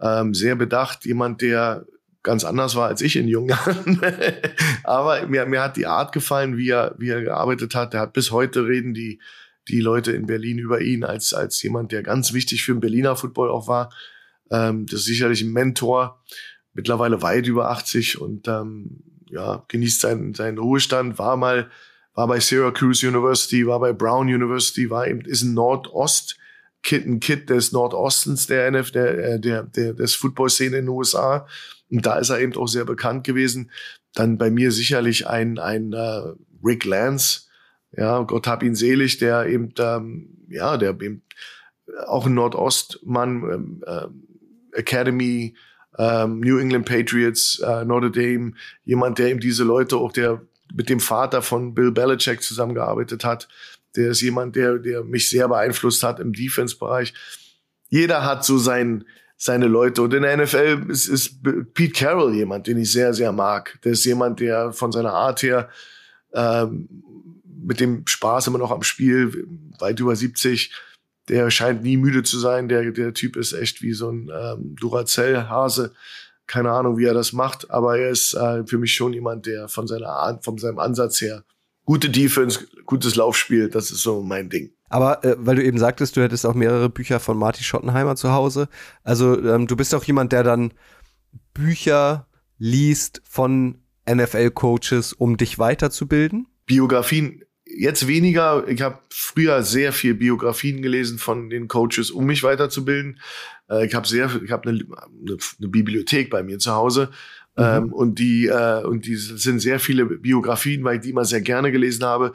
ähm, sehr bedacht, jemand, der ganz anders war als ich in jungen Jahren. *laughs* Aber mir, mir hat die Art gefallen, wie er, wie er gearbeitet hat. Er hat bis heute reden die, die Leute in Berlin über ihn als, als jemand, der ganz wichtig für den Berliner Football auch war. Ähm, das ist sicherlich ein Mentor, mittlerweile weit über 80 und ähm, ja, genießt seinen, seinen Ruhestand, war mal, war bei Syracuse University, war bei Brown University, war eben, ist ein Nordost, Kid, ein Kid des Nordostens der NF, der, äh, der, der, des Football-Szene in den USA und da ist er eben auch sehr bekannt gewesen. Dann bei mir sicherlich ein, ein äh, Rick Lance, ja, Gott hab ihn selig, der eben, ähm, ja, der eben auch ein Nordostmann, ähm, äh, Academy, ähm, New England Patriots, äh, Notre Dame, jemand, der eben diese Leute auch, der mit dem Vater von Bill Belichick zusammengearbeitet hat. Der ist jemand, der, der mich sehr beeinflusst hat im Defense-Bereich. Jeder hat so sein, seine Leute. Und in der NFL ist, ist Pete Carroll jemand, den ich sehr, sehr mag. Der ist jemand, der von seiner Art her ähm, mit dem Spaß immer noch am Spiel, weit über 70, der scheint nie müde zu sein. Der, der Typ ist echt wie so ein ähm, Duracell-Hase. Keine Ahnung, wie er das macht, aber er ist äh, für mich schon jemand, der von seiner Art, von seinem Ansatz her gute Defense, gutes Laufspiel, das ist so mein Ding. Aber äh, weil du eben sagtest, du hättest auch mehrere Bücher von Marty Schottenheimer zu Hause. Also ähm, du bist auch jemand, der dann Bücher liest von NFL-Coaches, um dich weiterzubilden? Biografien jetzt weniger. Ich habe früher sehr viel Biografien gelesen von den Coaches, um mich weiterzubilden. Äh, ich habe sehr, ich habe eine, eine, eine Bibliothek bei mir zu Hause. Mhm. Ähm, und die äh, und die sind sehr viele Biografien, weil ich die immer sehr gerne gelesen habe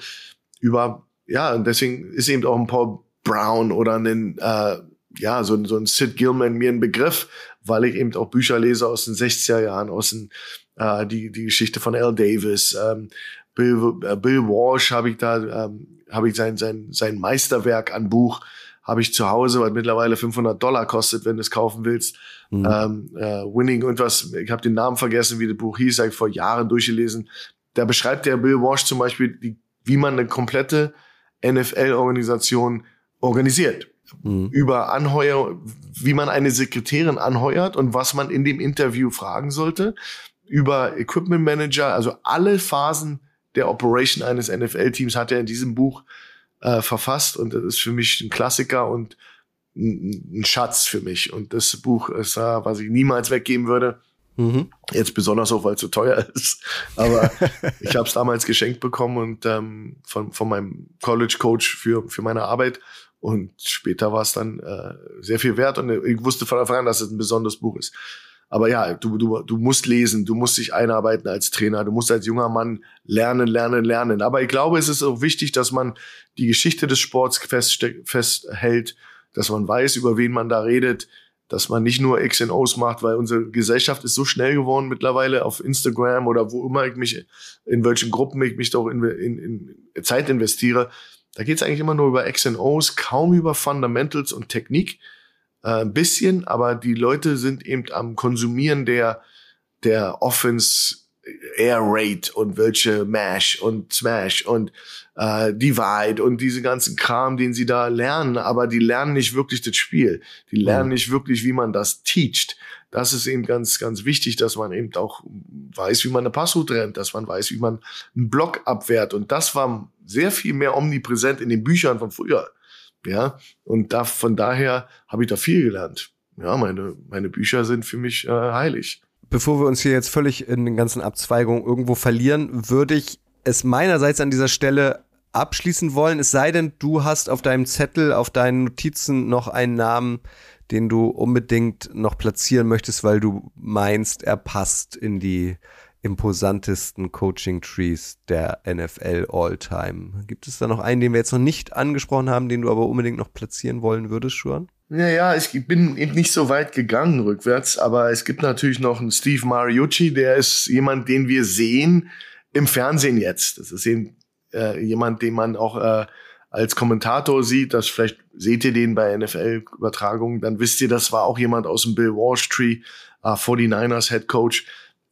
über ja, und deswegen ist eben auch ein Paul Brown oder ein, äh, ja, so, so ein Sid Gilman mir ein Begriff, weil ich eben auch Bücher lese aus den 60er Jahren, aus den, äh, die, die Geschichte von Al Davis, ähm, Bill, äh, Bill Walsh habe ich da, ähm, habe ich sein, sein, sein Meisterwerk an Buch, habe ich zu Hause, was mittlerweile 500 Dollar kostet, wenn du es kaufen willst. Mhm. Ähm, äh, Winning irgendwas, ich habe den Namen vergessen, wie das Buch hieß, habe ich vor Jahren durchgelesen. Da beschreibt der Bill Walsh zum Beispiel, die, wie man eine komplette NFL-Organisation organisiert. Mhm. Über Anheuer, wie man eine Sekretärin anheuert und was man in dem Interview fragen sollte. Über Equipment Manager, also alle Phasen der Operation eines NFL-Teams hat er in diesem Buch äh, verfasst und das ist für mich ein Klassiker und ein, Schatz für mich. Und das Buch ist, was ich niemals weggeben würde. Mhm. Jetzt besonders auch, weil es so teuer ist. Aber *laughs* ich habe es damals geschenkt bekommen und ähm, von, von meinem College Coach für, für meine Arbeit. Und später war es dann äh, sehr viel wert und ich wusste von Anfang an, dass es ein besonderes Buch ist. Aber ja, du, du, du musst lesen, du musst dich einarbeiten als Trainer, du musst als junger Mann lernen, lernen, lernen. Aber ich glaube, es ist auch wichtig, dass man die Geschichte des Sports festhält, dass man weiß, über wen man da redet, dass man nicht nur X und O's macht, weil unsere Gesellschaft ist so schnell geworden mittlerweile auf Instagram oder wo immer ich mich, in welchen Gruppen ich mich doch in, in, in Zeit investiere. Da geht es eigentlich immer nur über X und O's, kaum über Fundamentals und Technik. Äh, ein bisschen, aber die Leute sind eben am Konsumieren der, der Offense Air Raid und welche Mash und Smash und äh, Divide und diese ganzen Kram, den sie da lernen, aber die lernen nicht wirklich das Spiel. Die lernen mhm. nicht wirklich, wie man das teacht. Das ist eben ganz, ganz wichtig, dass man eben auch weiß, wie man eine Passroute rennt, dass man weiß, wie man einen Block abwehrt. Und das war sehr viel mehr omnipräsent in den Büchern von früher. Ja, und da, von daher habe ich da viel gelernt. Ja, meine, meine Bücher sind für mich äh, heilig bevor wir uns hier jetzt völlig in den ganzen Abzweigungen irgendwo verlieren, würde ich es meinerseits an dieser Stelle abschließen wollen, es sei denn, du hast auf deinem Zettel, auf deinen Notizen noch einen Namen, den du unbedingt noch platzieren möchtest, weil du meinst, er passt in die imposantesten Coaching-Trees der NFL All-Time. Gibt es da noch einen, den wir jetzt noch nicht angesprochen haben, den du aber unbedingt noch platzieren wollen würdest, Schuan? Naja, ich bin eben nicht so weit gegangen rückwärts, aber es gibt natürlich noch einen Steve Mariucci, der ist jemand, den wir sehen im Fernsehen jetzt. Das ist eben äh, jemand, den man auch äh, als Kommentator sieht, das vielleicht seht ihr den bei NFL-Übertragungen, dann wisst ihr, das war auch jemand aus dem Bill Walsh Tree, äh, 49ers Head Coach.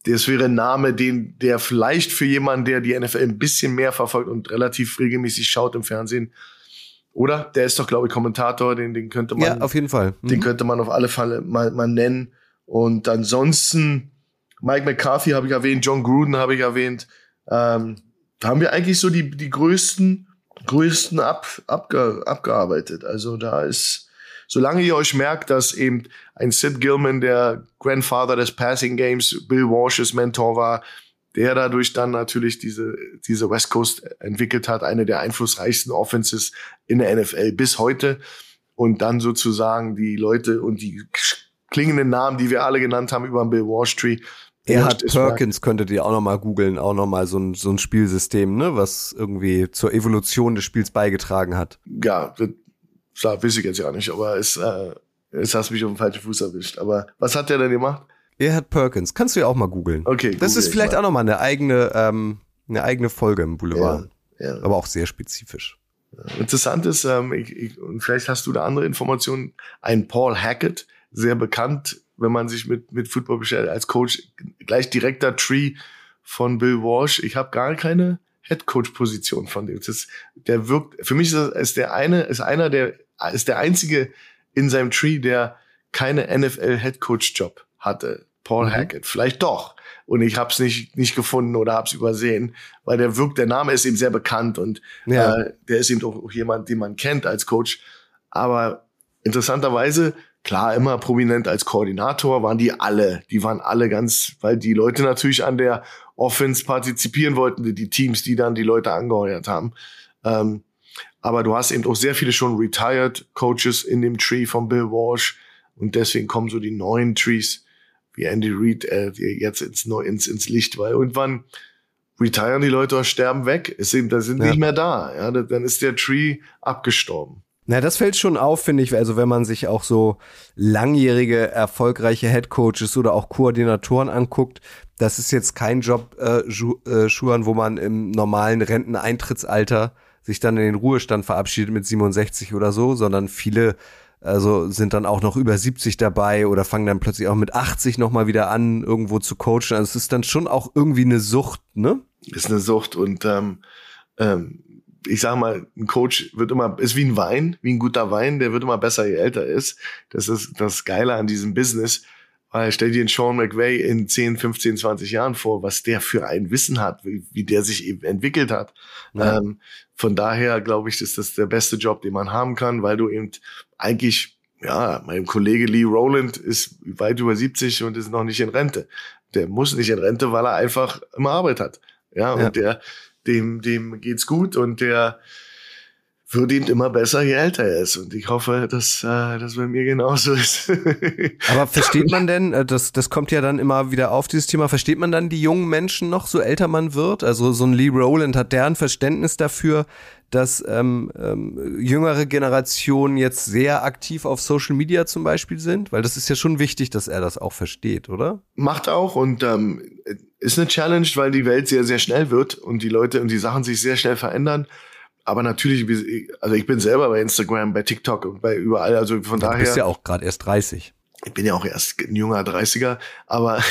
Das wäre ein Name, den, der vielleicht für jemanden, der die NFL ein bisschen mehr verfolgt und relativ regelmäßig schaut im Fernsehen, oder? Der ist doch, glaube ich, Kommentator, den, den könnte man. Ja, auf jeden Fall. Den Mhm. könnte man auf alle Fälle mal, mal nennen. Und ansonsten, Mike McCarthy habe ich erwähnt, John Gruden habe ich erwähnt. Ähm, da haben wir eigentlich so die, die größten, größten ab, abge, abgearbeitet. Also da ist, solange ihr euch merkt, dass eben ein Sid Gilman, der Grandfather des Passing Games, Bill Walsh's Mentor war, der dadurch dann natürlich diese, diese West Coast entwickelt hat, eine der einflussreichsten Offenses in der NFL bis heute. Und dann sozusagen die Leute und die klingenden Namen, die wir alle genannt haben über Bill Walsh Tree. Erhard Perkins könntet ihr auch noch mal googeln, auch noch mal so ein, so ein Spielsystem, ne, was irgendwie zur Evolution des Spiels beigetragen hat. Ja, das, das weiß ich jetzt ja nicht, aber es, äh, es hast mich auf den falschen Fuß erwischt. Aber was hat der denn gemacht? Erhard Perkins, kannst du ja auch mal googeln. Okay, Das ist ich vielleicht mal. auch noch mal eine eigene, ähm, eine eigene Folge im Boulevard. Ja, ja. Aber auch sehr spezifisch. Interessant ist, ähm, ich, ich, und vielleicht hast du da andere Informationen, ein Paul Hackett, sehr bekannt, wenn man sich mit, mit Football beschäftigt, als Coach, gleich direkter Tree von Bill Walsh. Ich habe gar keine Head Coach Position von dem. Das der wirkt, für mich ist, das, ist der eine, ist einer der, ist der einzige in seinem Tree, der keine NFL Head Coach Job hatte. Paul Mhm. Hackett. Vielleicht doch. Und ich habe es nicht, nicht gefunden oder habe es übersehen, weil der wirkt, der Name ist eben sehr bekannt und Ja. äh, der ist eben auch jemand, den man kennt als Coach. Aber interessanterweise, klar, immer prominent als Koordinator waren die alle. Die waren alle ganz, weil die Leute natürlich an der Offense partizipieren wollten, die- die Teams, die dann die Leute angeheuert haben. Ähm, aber du hast eben auch sehr viele schon retired Coaches in dem Tree von Bill Walsh. Und deswegen kommen so die neuen Trees wie Andy Reid äh, jetzt ins, ins, ins Licht, weil irgendwann retiren die Leute oder sterben weg. Ist eben, da sind Ja. nicht mehr da. Ja, da- dann ist der Tree abgestorben. Na, das fällt schon auf, finde ich. Also wenn man sich auch so langjährige, erfolgreiche Headcoaches oder auch Koordinatoren anguckt, das ist jetzt kein Job, äh, äh, Schuhan, wo man im normalen Renteneintrittsalter sich dann in den Ruhestand verabschiedet mit 67 oder so, sondern viele also sind dann auch noch über 70 dabei oder fangen dann plötzlich auch mit 80 nochmal wieder an, irgendwo zu coachen. Also es ist dann schon auch irgendwie eine Sucht, ne? Ist eine Sucht und ähm, ähm, ich sag mal, ein Coach wird immer, ist wie ein Wein, wie ein guter Wein, der wird immer besser, je älter er ist. Das ist das Geile an diesem Business. Weil stell dir einen Sean McVay in 10, 15, 20 Jahren vor, was der für ein Wissen hat, wie, wie der sich eben entwickelt hat. Ja. Ähm, von daher glaube ich, ist das der beste Job, den man haben kann, weil du eben eigentlich, ja, mein Kollege Lee Rowland ist weit über 70 und ist noch nicht in Rente. Der muss nicht in Rente, weil er einfach immer Arbeit hat. Ja, und Ja. der, dem, dem geht's gut und der wird ihm immer besser, je älter er ist. Und ich hoffe, dass äh, das bei mir genauso ist. *laughs* Aber versteht man denn, äh, das, das kommt ja dann immer wieder auf, dieses Thema, versteht man dann die jungen Menschen noch, so älter man wird? Also so ein Lee Rowland hat der ein Verständnis dafür, dass ähm, ähm, jüngere Generationen jetzt sehr aktiv auf Social Media zum Beispiel sind? Weil das ist ja schon wichtig, dass er das auch versteht, oder? Macht auch und ähm, ist eine Challenge, weil die Welt sehr, sehr schnell wird und die Leute und die Sachen sich sehr schnell verändern. Aber natürlich, also ich bin selber bei Instagram, bei TikTok und bei überall, also von Du daher. bist ja auch gerade erst 30. ich bin ja auch erst ein junger 30er, aber,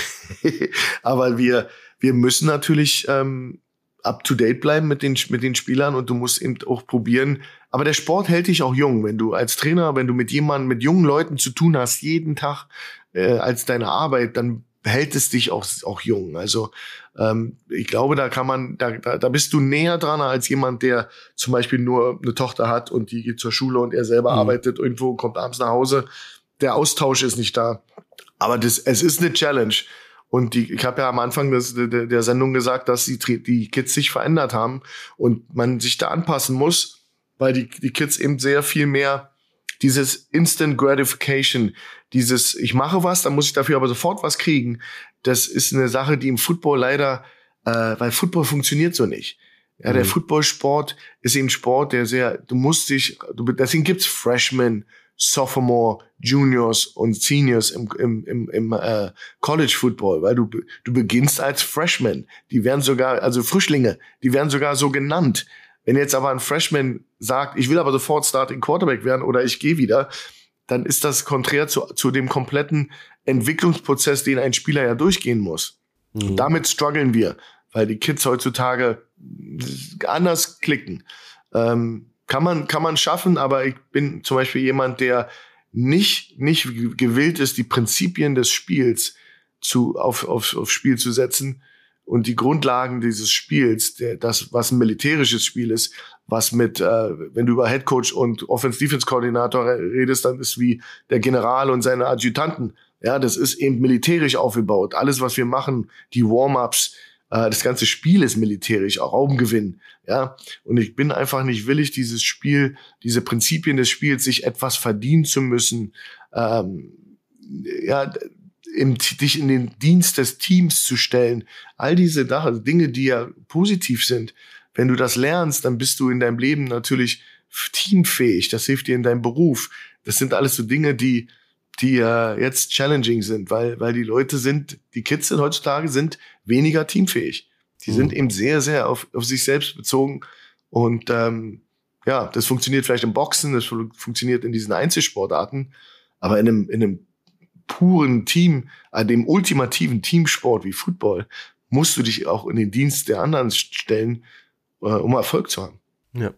*laughs* aber wir, wir müssen natürlich ähm, up to date bleiben mit den, mit den Spielern und du musst eben auch probieren. Aber der Sport hält dich auch jung. Wenn du als Trainer, wenn du mit jemandem, mit jungen Leuten zu tun hast, jeden Tag äh, als deine Arbeit, dann hält es dich auch, auch jung. Also ähm, ich glaube, da kann man, da, da, da bist du näher dran als jemand, der zum Beispiel nur eine Tochter hat und die geht zur Schule und er selber Mhm. arbeitet irgendwo, kommt abends nach Hause. Der Austausch ist nicht da. Aber das, es ist eine Challenge. Und die, ich habe ja am Anfang des, der, der Sendung gesagt, dass die, die Kids sich verändert haben und man sich da anpassen muss, weil die, die Kids eben sehr viel mehr dieses Instant Gratification, dieses ich mache was, dann muss ich dafür aber sofort was kriegen. Das ist eine Sache, die im Football leider, äh, weil Football funktioniert so nicht. Ja, der Mhm. Footballsport ist eben Sport, der sehr, du musst dich, du, deswegen gibt's Freshmen, Sophomore, Juniors und Seniors im, im, im, im äh, College Football, weil du, du beginnst als Freshman. Die werden sogar, also Frischlinge, die werden sogar so genannt. Wenn jetzt aber ein Freshman sagt, ich will aber sofort Starting Quarterback werden oder ich gehe wieder, dann ist das konträr zu, zu dem kompletten Entwicklungsprozess, den ein Spieler ja durchgehen muss. Mhm. damit strugglen wir, weil die Kids heutzutage anders klicken. Ähm, kann man, kann man schaffen, aber ich bin zum Beispiel jemand, der nicht, nicht gewillt ist, die Prinzipien des Spiels zu, auf, auf, aufs Spiel zu setzen und die Grundlagen dieses Spiels, der, das, was ein militärisches Spiel ist, was mit, äh, wenn du über Head Coach und Offense-Defense-Koordinator redest, dann ist wie der General und seine Adjutanten. Ja, das ist eben militärisch aufgebaut. Alles, was wir machen, die Warm-ups, äh, das ganze Spiel ist militärisch, auch Raumgewinn. Ja, und ich bin einfach nicht willig, dieses Spiel, diese Prinzipien des Spiels, sich etwas verdienen zu müssen, ähm, ja, im, dich in den Dienst des Teams zu stellen. All diese Dinge, die ja positiv sind. Wenn du das lernst, dann bist du in deinem Leben natürlich teamfähig. Das hilft dir in deinem Beruf. Das sind alles so Dinge, die die äh, jetzt challenging sind, weil, weil die Leute sind, die Kids sind heutzutage sind weniger teamfähig. Die mhm. sind eben sehr, sehr auf, auf sich selbst bezogen. Und ähm, ja, das funktioniert vielleicht im Boxen, das funktioniert in diesen Einzelsportarten, aber in einem, in einem puren Team, an dem ultimativen Teamsport wie Football, musst du dich auch in den Dienst der anderen stellen, äh, um Erfolg zu haben. Ja.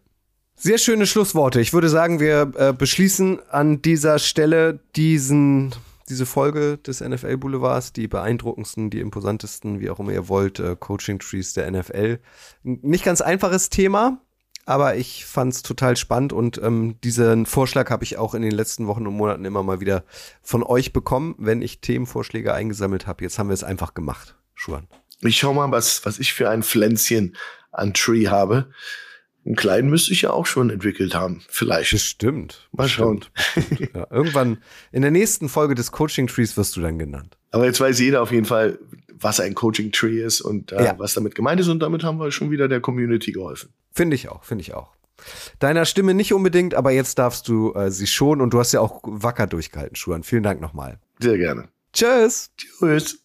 Sehr schöne Schlussworte. Ich würde sagen, wir äh, beschließen an dieser Stelle diesen, diese Folge des NFL Boulevards, die beeindruckendsten, die imposantesten, wie auch immer ihr wollt, äh, Coaching Trees der NFL. Nicht ganz einfaches Thema, aber ich fand es total spannend und ähm, diesen Vorschlag habe ich auch in den letzten Wochen und Monaten immer mal wieder von euch bekommen, wenn ich Themenvorschläge eingesammelt habe. Jetzt haben wir es einfach gemacht, Schuan. Ich schau mal, was, was ich für ein Pflänzchen an Tree habe. Einen kleinen müsste ich ja auch schon entwickelt haben, vielleicht. Bestimmt. Mal schauen. Bestimmt. *laughs* Ja, irgendwann in der nächsten Folge des Coaching Trees wirst du dann genannt. Aber jetzt weiß jeder auf jeden Fall, was ein Coaching Tree ist und äh, ja. was damit gemeint ist. Und damit haben wir schon wieder der Community geholfen. Finde ich auch, finde ich auch. Deiner Stimme nicht unbedingt, aber jetzt darfst du äh, sie schon und du hast ja auch wacker durchgehalten, Schuhan. Vielen Dank nochmal. Sehr gerne. Tschüss. Tschüss.